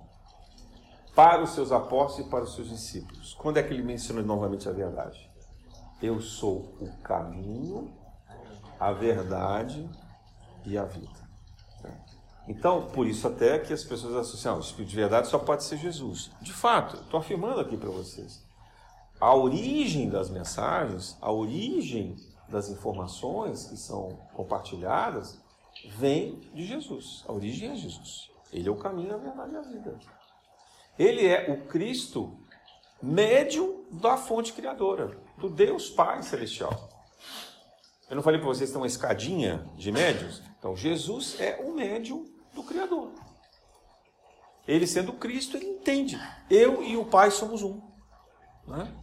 para os seus apóstolos e para os seus discípulos. Quando é que ele menciona novamente a verdade? Eu sou o caminho, a verdade e a vida. Então, por isso até que as pessoas associam, ah, o Espírito de verdade só pode ser Jesus. De fato, estou afirmando aqui para vocês. A origem das mensagens, a origem das informações que são compartilhadas, vem de Jesus. A origem é Jesus. Ele é o caminho, a verdade e a vida. Ele é o Cristo médium da fonte criadora, do Deus Pai Celestial. Eu não falei para vocês que tem uma escadinha de médios? Então, Jesus é o médium do Criador. Ele sendo Cristo, ele entende. Eu e o Pai somos um. Né?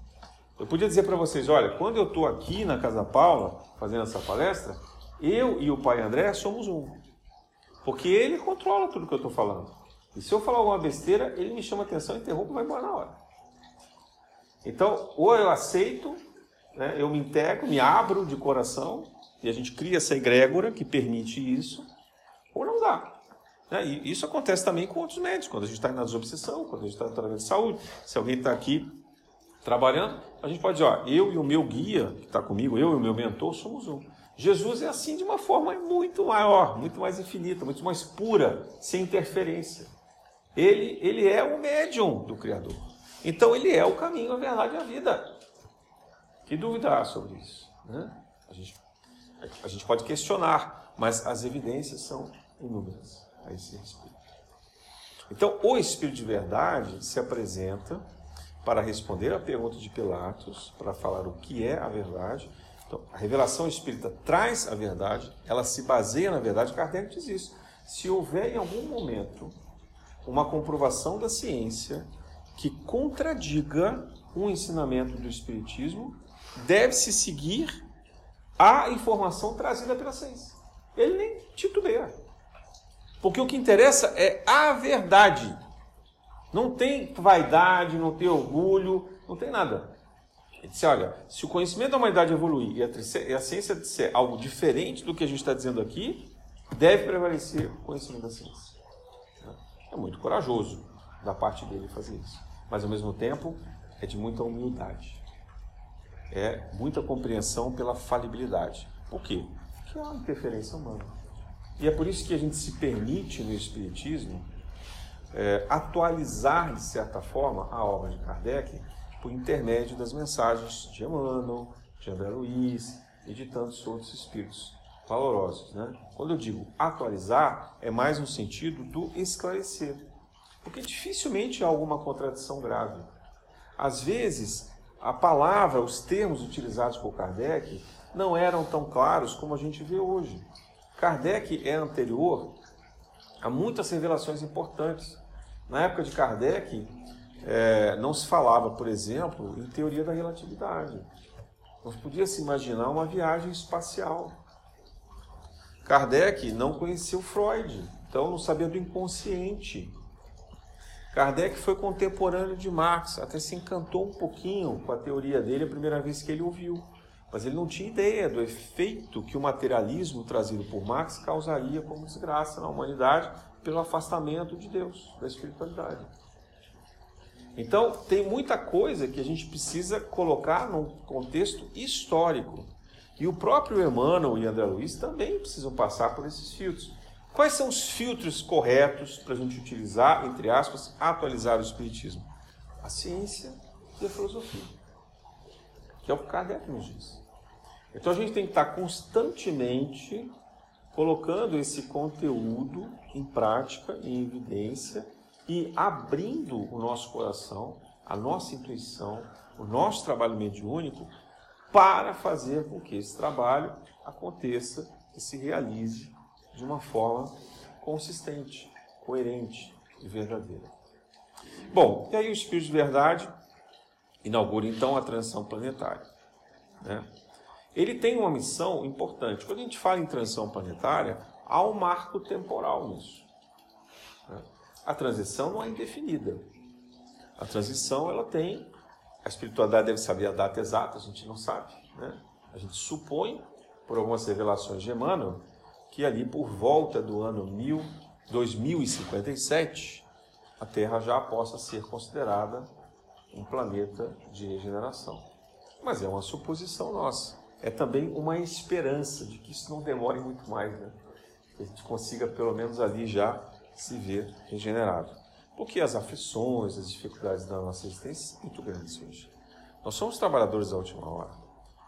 Eu podia dizer para vocês, olha, quando eu estou aqui na Casa Paula, fazendo essa palestra, eu e o Pai André somos um. Porque ele controla tudo que eu estou falando. E se eu falar alguma besteira, ele me chama atenção, interrompe e vai embora na hora. Então, ou eu aceito, né, eu me integro, me abro de coração, e a gente cria essa egrégora que permite isso, ou não dá. Né? E isso acontece também com outros médicos, quando a gente está na desobsessão, quando a gente está no tratamento de saúde. Se alguém está aqui trabalhando, a gente pode dizer, ó, eu e o meu guia, que está comigo, eu e o meu mentor, somos um. Jesus é assim de uma forma muito maior, muito mais infinita, muito mais pura, sem interferência. Ele, ele é o médium do Criador. Então ele é o caminho, a verdade e a vida. Que dúvida há sobre isso? Né? A, gente, a gente pode questionar, mas as evidências são inúmeras a esse respeito. Então, o Espírito de Verdade se apresenta para responder à pergunta de Pilatos, para falar o que é a verdade. Então, a revelação espírita traz a verdade, ela se baseia na verdade. Kardec diz isso. Se houver em algum momento uma comprovação da ciência que contradiga o ensinamento do Espiritismo, deve-se seguir a informação trazida pela ciência. Ele nem titubeia. Porque o que interessa é a verdade. Não tem vaidade, não tem orgulho, não tem nada. Ele disse: olha, se o conhecimento da humanidade evoluir e a ciência disser algo diferente do que a gente está dizendo aqui, deve prevalecer o conhecimento da ciência. É muito corajoso da parte dele fazer isso. Mas ao mesmo tempo é de muita humildade. É muita compreensão pela falibilidade. Por quê? Porque é uma interferência humana. E é por isso que a gente se permite no Espiritismo é, atualizar, de certa forma, a obra de Kardec por intermédio das mensagens de Emmanuel, de André Luiz e de tantos outros espíritos valorosos. Né? Quando eu digo atualizar, é mais no sentido do esclarecer. Porque dificilmente há alguma contradição grave. Às vezes, a palavra, os termos utilizados por Kardec não eram tão claros como a gente vê hoje. Kardec é anterior a muitas revelações importantes. Na época de Kardec, é, não se falava, por exemplo, em teoria da relatividade. Não podia se imaginar uma viagem espacial. Kardec não conhecia o Freud, então não sabia do inconsciente. Kardec foi contemporâneo de Marx, até se encantou um pouquinho com a teoria dele a primeira vez que ele ouviu. Mas ele não tinha ideia do efeito que o materialismo trazido por Marx causaria como desgraça na humanidade pelo afastamento de Deus, da espiritualidade. Então, tem muita coisa que a gente precisa colocar num contexto histórico. E o próprio Emmanuel e André Luiz também precisam passar por esses filtros. Quais são os filtros corretos para a gente utilizar, entre aspas, atualizar o Espiritismo? A ciência e a filosofia, que é o que Kardec nos diz. Então a gente tem que estar constantemente colocando esse conteúdo em prática, em evidência e abrindo o nosso coração, a nossa intuição, o nosso trabalho mediúnico para fazer com que esse trabalho aconteça e se realize de uma forma consistente, coerente e verdadeira. Bom, e aí o Espírito de Verdade inaugura então a transição planetária. Né? Ele tem uma missão importante. Quando a gente fala em transição planetária, há um marco temporal nisso. A transição não é indefinida. A transição, ela tem. A espiritualidade deve saber a data exata, a gente não sabe. Né? A gente supõe, por algumas revelações de Emmanuel, que ali por volta do ano 2057, a Terra já possa ser considerada um planeta de regeneração. Mas é uma suposição nossa é também uma esperança de que isso não demore muito mais, né? que a gente consiga pelo menos ali já se ver regenerado. Porque as aflições, as dificuldades da nossa existência são muito grandes hoje. Nós somos trabalhadores da última hora.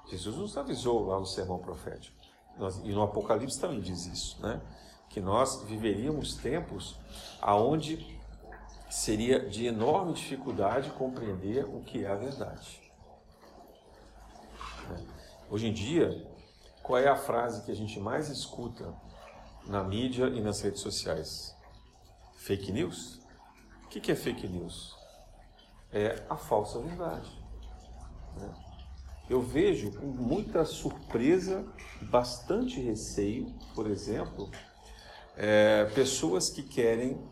Jesus nos avisou lá no sermão profético. e no Apocalipse também diz isso, né? Que nós viveríamos tempos aonde seria de enorme dificuldade compreender o que é a verdade. Hoje em dia, qual é a frase que a gente mais escuta na mídia e nas redes sociais? Fake news? O que é fake news? É a falsa verdade. Né? Eu vejo com muita surpresa, bastante receio, por exemplo, é, pessoas que querem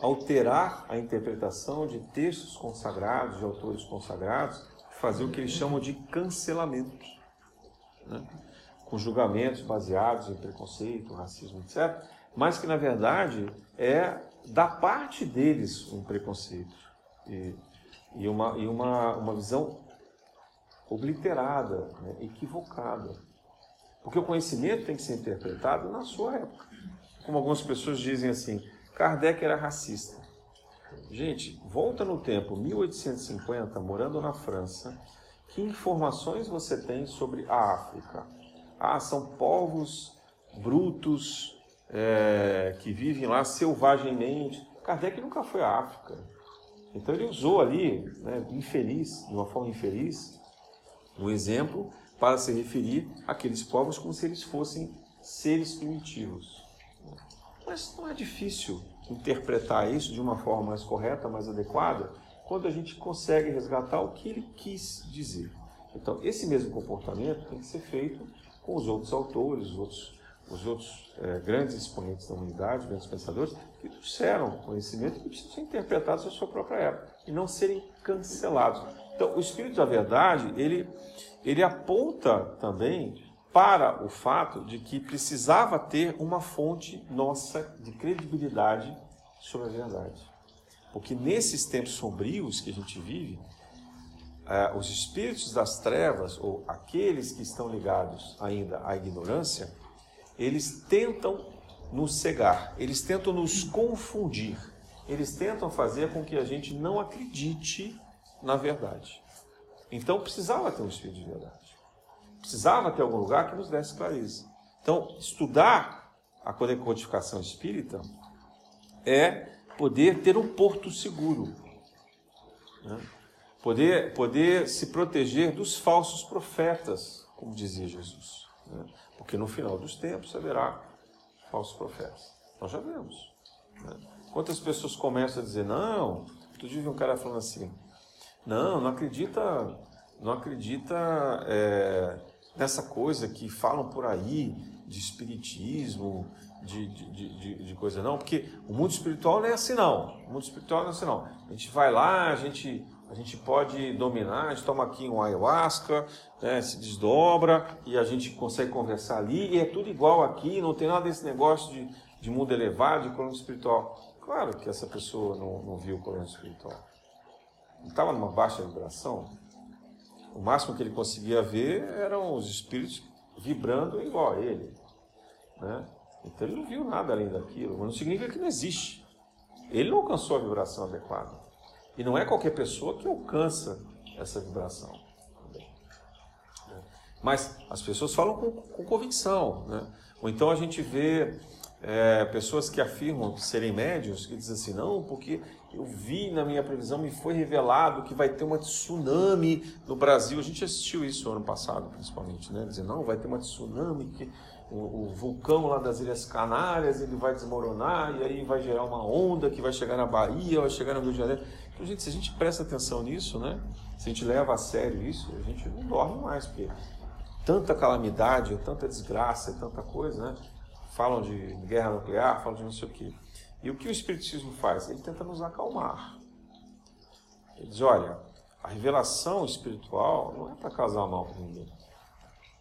alterar a interpretação de textos consagrados, de autores consagrados, fazer o que eles chamam de cancelamento, né? com julgamentos baseados em preconceito, racismo, etc., mas que na verdade é da parte deles um preconceito e, e, uma, e uma, uma visão obliterada, né? equivocada. Porque o conhecimento tem que ser interpretado na sua época. Como algumas pessoas dizem assim, Kardec era racista. Gente, volta no tempo, 1850, morando na França, que informações você tem sobre a África? Ah, são povos brutos é, que vivem lá selvagemmente. Kardec nunca foi à África. Então ele usou ali, né, infeliz, de uma forma infeliz, um exemplo para se referir àqueles povos como se eles fossem seres primitivos. Mas não é difícil interpretar isso de uma forma mais correta, mais adequada, quando a gente consegue resgatar o que ele quis dizer. Então, esse mesmo comportamento tem que ser feito com os outros autores, os outros, os outros é, grandes exponentes da humanidade, grandes pensadores, que trouxeram conhecimento que precisam ser interpretados na sua própria época e não serem cancelados. Então, o Espírito da Verdade, ele, ele aponta também para o fato de que precisava ter uma fonte nossa de credibilidade sobre a verdade. Porque nesses tempos sombrios que a gente vive, eh, os espíritos das trevas, ou aqueles que estão ligados ainda à ignorância, eles tentam nos cegar, eles tentam nos confundir, eles tentam fazer com que a gente não acredite na verdade. Então precisava ter um espírito de verdade. Precisava ter algum lugar que nos desse clareza. Então, estudar a codificação espírita é poder ter um porto seguro. Né? Poder, poder se proteger dos falsos profetas, como dizia Jesus. Né? Porque no final dos tempos haverá falsos profetas. Nós já vemos. Né? Quantas pessoas começam a dizer, não, tu dia um cara falando assim, não, não acredita, não acredita é, nessa coisa que falam por aí, de espiritismo, de, de, de, de, coisa não, porque o mundo espiritual não é assim não. O mundo espiritual não é assim não. A gente vai lá, a gente, a gente pode dominar, a gente toma aqui um ayahuasca, né, se desdobra e a gente consegue conversar ali e é tudo igual aqui, não tem nada desse negócio de, de mundo elevado, de plano espiritual. Claro que essa pessoa não, não viu o plano espiritual. Estava numa baixa vibração. O máximo que ele conseguia ver eram os espíritos vibrando igual a ele. Né? Então ele não viu nada além daquilo, mas não significa que não existe. Ele não alcançou a vibração adequada. E não é qualquer pessoa que alcança essa vibração. Mas as pessoas falam com, com convicção. Né? Ou então a gente vê é, pessoas que afirmam serem médios, que dizem assim, não, porque eu vi na minha previsão, me foi revelado que vai ter uma tsunami no Brasil. A gente assistiu isso ano passado, principalmente, né? Dizendo, não, vai ter uma tsunami, que o, o, vulcão lá das Ilhas Canárias, ele vai desmoronar, e aí vai gerar uma onda que vai chegar na Bahia, vai chegar no Rio de Janeiro. Então, gente, se a gente presta atenção nisso, né? Se a gente leva a sério isso, a gente não dorme mais, porque tanta calamidade, tanta desgraça, tanta coisa, né? Falam de guerra nuclear, falam de não sei o quê. E o que o Espiritismo faz? Ele tenta nos acalmar. Ele diz: olha, a revelação espiritual não é para causar mal para ninguém.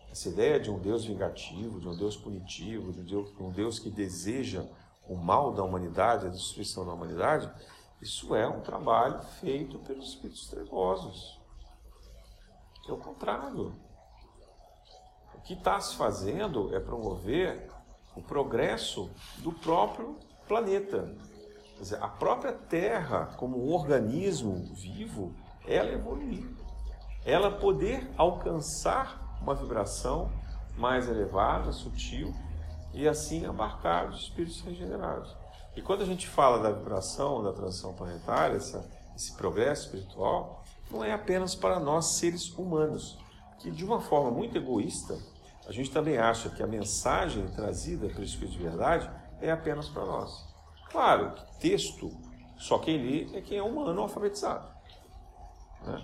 Essa ideia de um Deus vingativo, de um Deus punitivo, de um Deus que deseja o mal da humanidade, a destruição da humanidade, isso é um trabalho feito pelos espíritos trevosos. É o contrário. O que está se fazendo é promover o progresso do próprio planeta. Quer dizer, a própria Terra, como um organismo vivo, ela evoluir. Ela poder alcançar uma vibração mais elevada, sutil, e assim abarcar os espíritos regenerados. E quando a gente fala da vibração, da transição planetária, essa, esse progresso espiritual, não é apenas para nós seres humanos, que de uma forma muito egoísta, a gente também acha que a mensagem trazida pelo Espírito de Verdade é apenas para nós. Claro texto, só quem lê é quem é humano alfabetizado. Né?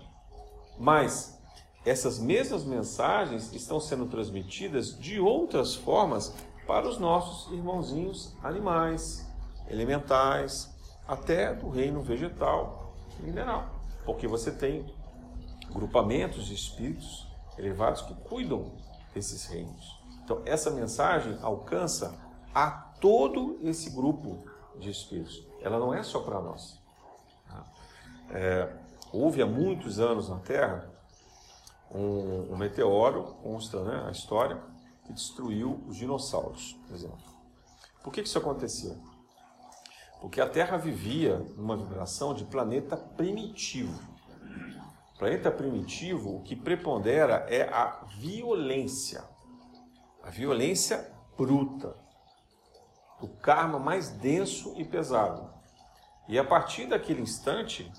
Mas essas mesmas mensagens estão sendo transmitidas de outras formas para os nossos irmãozinhos animais, elementais, até do reino vegetal e mineral. Porque você tem grupamentos de espíritos elevados que cuidam desses reinos. Então, essa mensagem alcança a todo esse grupo de espíritos. Ela não é só para nós. Tá? É, houve há muitos anos na Terra um, um meteoro, consta né, a história, que destruiu os dinossauros, por exemplo. Por que, que isso acontecia? Porque a Terra vivia numa vibração de planeta primitivo. Planeta primitivo, o que prepondera é a violência. A violência bruta o karma mais denso e pesado. E a partir daquele instante,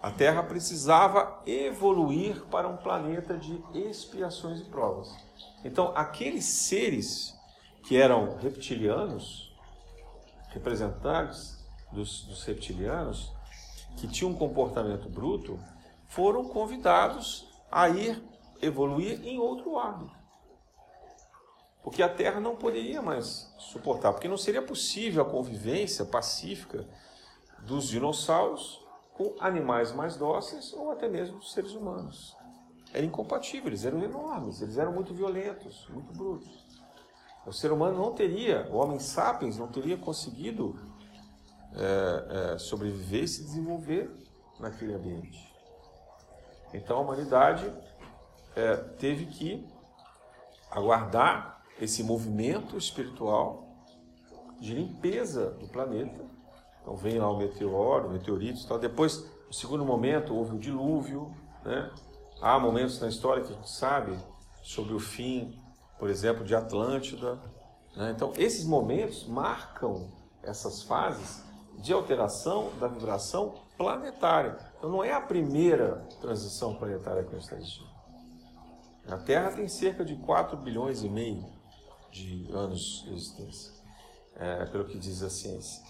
a Terra precisava evoluir para um planeta de expiações e provas. Então, aqueles seres que eram reptilianos, representantes dos, dos reptilianos, que tinham um comportamento bruto, foram convidados a ir evoluir em outro âmbito. Porque a Terra não poderia mais suportar, porque não seria possível a convivência pacífica dos dinossauros com animais mais dóceis ou até mesmo dos seres humanos. Era incompatível, eles eram enormes, eles eram muito violentos, muito brutos. O ser humano não teria, o homem sapiens não teria conseguido é, é, sobreviver e se desenvolver naquele ambiente. Então a humanidade é, teve que aguardar esse movimento espiritual de limpeza do planeta. Então vem lá o meteoro, meteoritos tal. Depois, no segundo momento, houve o dilúvio. Né? Há momentos na história que a gente sabe sobre o fim, por exemplo, de Atlântida. Né? Então, esses momentos marcam essas fases de alteração da vibração planetária. Então, não é a primeira transição planetária que a gente está existindo. A Terra tem cerca de 4 bilhões e meio de anos de existência, é, pelo que diz a ciência.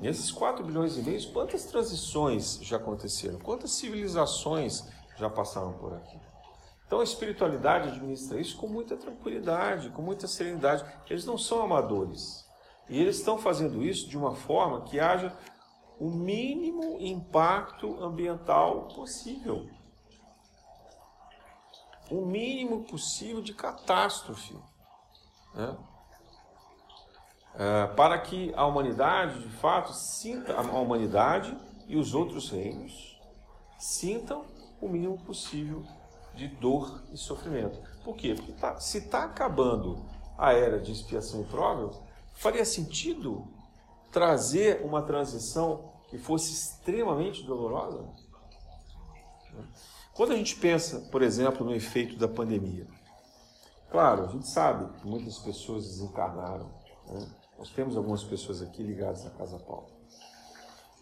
Nesses 4 bilhões e meio, quantas transições já aconteceram? Quantas civilizações já passaram por aqui? Então, a espiritualidade administra isso com muita tranquilidade, com muita serenidade. Eles não são amadores. E eles estão fazendo isso de uma forma que haja o mínimo impacto ambiental possível. O mínimo possível de catástrofe. Né? É, para que a humanidade, de fato, sinta, a humanidade e os outros reinos sintam o mínimo possível de dor e sofrimento. Por quê? Porque tá, se está acabando a era de expiação e prova, faria sentido trazer uma transição que fosse extremamente dolorosa? Quando a gente pensa, por exemplo, no efeito da pandemia, claro, a gente sabe que muitas pessoas desencarnaram. Né? Nós temos algumas pessoas aqui ligadas à Casa Paulo.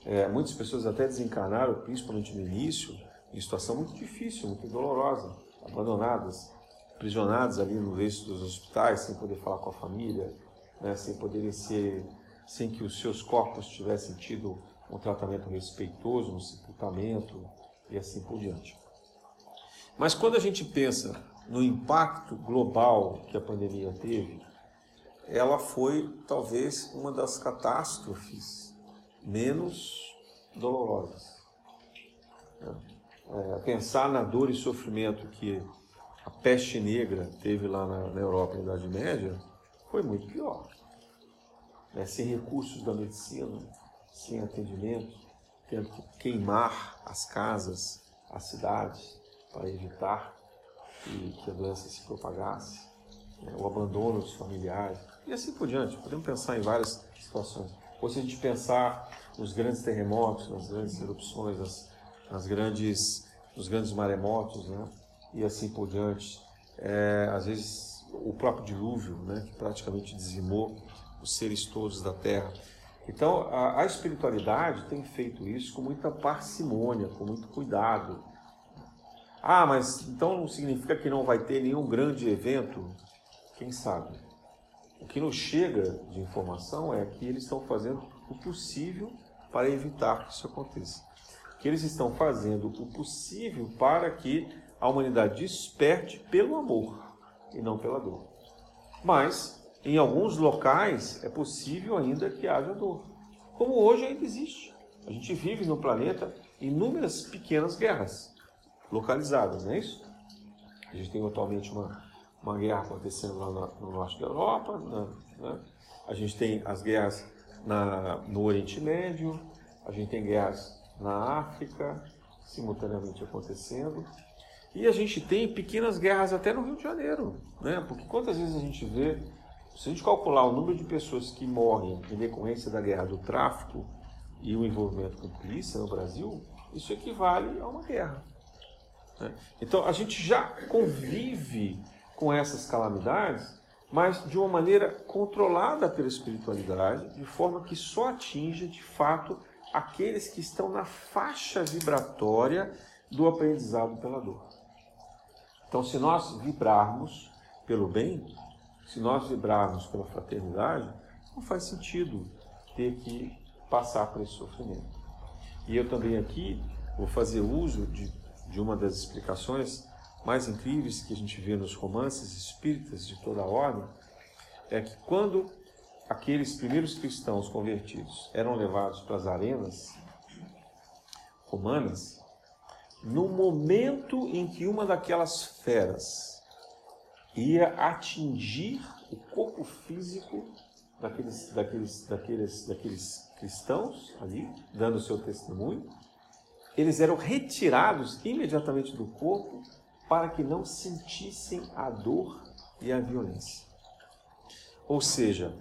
É, muitas pessoas até desencarnaram, principalmente no início, em situação muito difícil, muito dolorosa, abandonadas, prisionadas ali no leito dos hospitais, sem poder falar com a família, né, sem poderem ser, sem que os seus corpos tivessem tido um tratamento respeitoso no sepultamento e assim por diante. Mas quando a gente pensa no impacto global que a pandemia teve, ela foi talvez uma das catástrofes menos dolorosas. É, pensar na dor e sofrimento que a peste negra teve lá na, na Europa na Idade Média foi muito pior. Né? Sem recursos da medicina, sem atendimento, tendo que queimar as casas, as cidades, para evitar que, que a doença se propagasse, né? o abandono dos familiares, e assim por diante. Podemos pensar em várias situações. Ou se a gente pensar nos grandes terremotos, nas grandes erupções, nas, nas grandes, nos grandes maremotos, né? e assim por diante. É, às vezes o próprio dilúvio, né? que praticamente dizimou os seres todos da Terra. Então a, a espiritualidade tem feito isso com muita parcimônia, com muito cuidado. Ah, mas então não significa que não vai ter nenhum grande evento? Quem sabe? O que nos chega de informação é que eles estão fazendo o possível para evitar que isso aconteça. Que eles estão fazendo o possível para que a humanidade desperte pelo amor e não pela dor. Mas, em alguns locais, é possível ainda que haja dor. Como hoje ainda existe. A gente vive no planeta inúmeras pequenas guerras localizadas, não é isso? A gente tem atualmente uma uma guerra acontecendo lá no, no norte da Europa, né, né? a gente tem as guerras na, no Oriente Médio, a gente tem guerras na África simultaneamente acontecendo, e a gente tem pequenas guerras até no Rio de Janeiro, né? porque quantas vezes a gente vê, se a gente calcular o número de pessoas que morrem em decorrência da guerra do tráfico e o envolvimento com polícia no Brasil, isso equivale a uma guerra. Né? Então a gente já convive com essas calamidades, mas de uma maneira controlada pela espiritualidade, de forma que só atinja de fato aqueles que estão na faixa vibratória do aprendizado pela dor. Então, se nós vibrarmos pelo bem, se nós vibrarmos pela fraternidade, não faz sentido ter que passar por esse sofrimento. E eu também aqui vou fazer uso de, de uma das explicações mais incríveis que a gente vê nos romances espíritas de toda a ordem é que quando aqueles primeiros cristãos convertidos eram levados para as arenas romanas, no momento em que uma daquelas feras ia atingir o corpo físico daqueles, daqueles, daqueles, daqueles cristãos ali, dando seu testemunho, eles eram retirados imediatamente do corpo para que não sentissem a dor e a violência. Ou seja,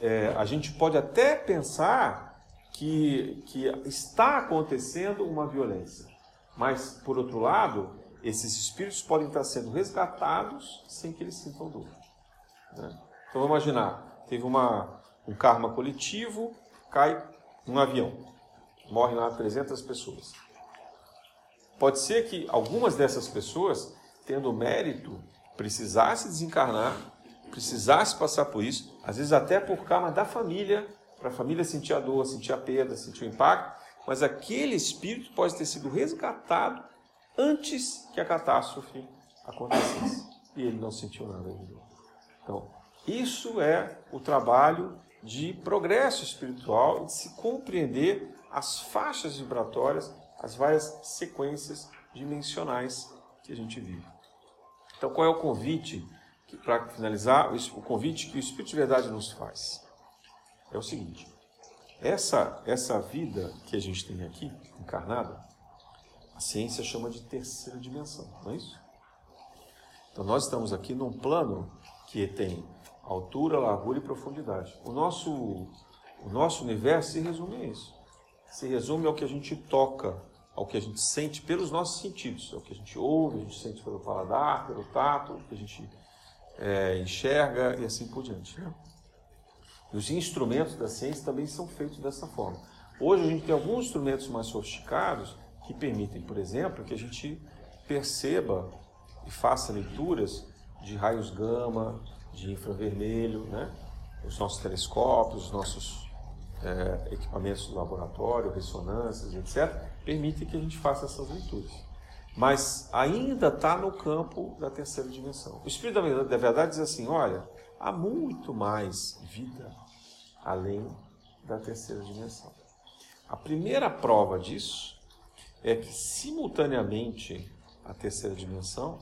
é, a gente pode até pensar que, que está acontecendo uma violência, mas, por outro lado, esses espíritos podem estar sendo resgatados sem que eles sintam dor. Né? Então, vamos imaginar: teve uma, um karma coletivo, cai um avião, morrem lá 300 pessoas. Pode ser que algumas dessas pessoas, tendo mérito, precisasse desencarnar, precisasse passar por isso, às vezes até por karma da família, para a família sentir a dor, sentir a perda, sentir o impacto, mas aquele espírito pode ter sido resgatado antes que a catástrofe acontecesse. E ele não sentiu nada dor. Então, isso é o trabalho de progresso espiritual, de se compreender as faixas vibratórias, as várias sequências dimensionais que a gente vive. Então, qual é o convite, para finalizar, o convite que o Espírito de Verdade nos faz? É o seguinte: essa, essa vida que a gente tem aqui, encarnada, a ciência chama de terceira dimensão, não é isso? Então, nós estamos aqui num plano que tem altura, largura e profundidade. O nosso, o nosso universo se resume a isso. Se resume ao que a gente toca, ao que a gente sente pelos nossos sentidos, ao que a gente ouve, a gente sente pelo paladar, pelo tato, o que a gente é, enxerga e assim por diante. Né? E os instrumentos da ciência também são feitos dessa forma. Hoje a gente tem alguns instrumentos mais sofisticados que permitem, por exemplo, que a gente perceba e faça leituras de raios gama, de infravermelho, né? os nossos telescópios, os nossos é, equipamentos do laboratório, ressonâncias, etc., permitem que a gente faça essas leituras. Mas ainda está no campo da terceira dimensão. O Espírito da Verdade diz assim: olha, há muito mais vida além da terceira dimensão. A primeira prova disso é que, simultaneamente à terceira dimensão,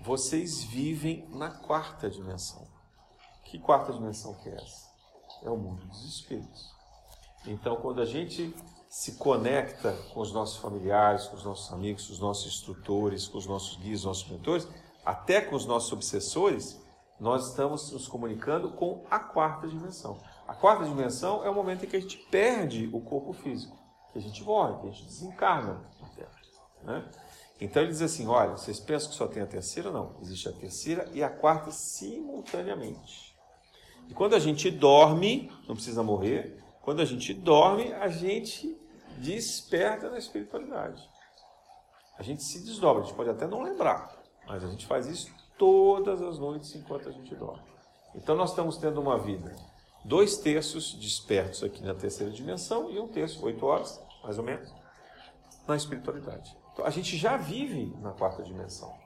vocês vivem na quarta dimensão. Que quarta dimensão que é essa? É o mundo dos espíritos. Então, quando a gente se conecta com os nossos familiares, com os nossos amigos, com os nossos instrutores, com os nossos guias, nossos mentores, até com os nossos obsessores, nós estamos nos comunicando com a quarta dimensão. A quarta dimensão é o momento em que a gente perde o corpo físico, que a gente morre, que a gente desencarna. Né? Então ele diz assim: olha, vocês pensam que só tem a terceira? Não. Existe a terceira e a quarta simultaneamente. E quando a gente dorme, não precisa morrer, quando a gente dorme, a gente desperta na espiritualidade. A gente se desdobra, a gente pode até não lembrar, mas a gente faz isso todas as noites enquanto a gente dorme. Então nós estamos tendo uma vida, dois terços despertos aqui na terceira dimensão e um terço, oito horas, mais ou menos, na espiritualidade. Então, a gente já vive na quarta dimensão.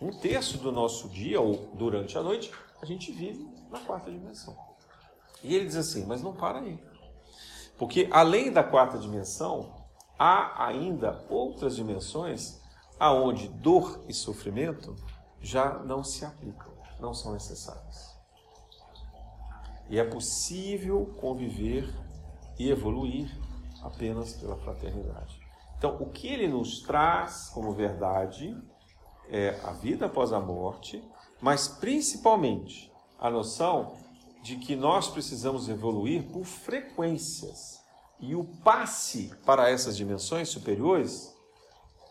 Um terço do nosso dia, ou durante a noite, a gente vive na quarta dimensão. E ele diz assim: mas não para aí. Porque além da quarta dimensão, há ainda outras dimensões aonde dor e sofrimento já não se aplicam, não são necessários. E é possível conviver e evoluir apenas pela fraternidade. Então, o que ele nos traz como verdade é a vida após a morte, mas principalmente a noção de que nós precisamos evoluir por frequências. E o passe para essas dimensões superiores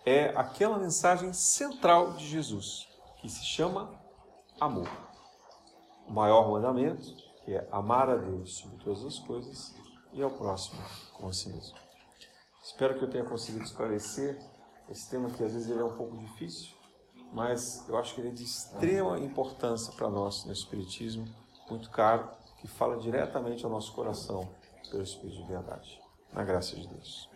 é aquela mensagem central de Jesus, que se chama amor. O maior mandamento, que é amar a Deus sobre todas as coisas e ao próximo como a si mesmo. Espero que eu tenha conseguido esclarecer esse tema que às vezes ele é um pouco difícil, mas eu acho que ele é de extrema importância para nós no Espiritismo, muito caro, que fala diretamente ao nosso coração pelo Espírito de Verdade. Na graça de Deus.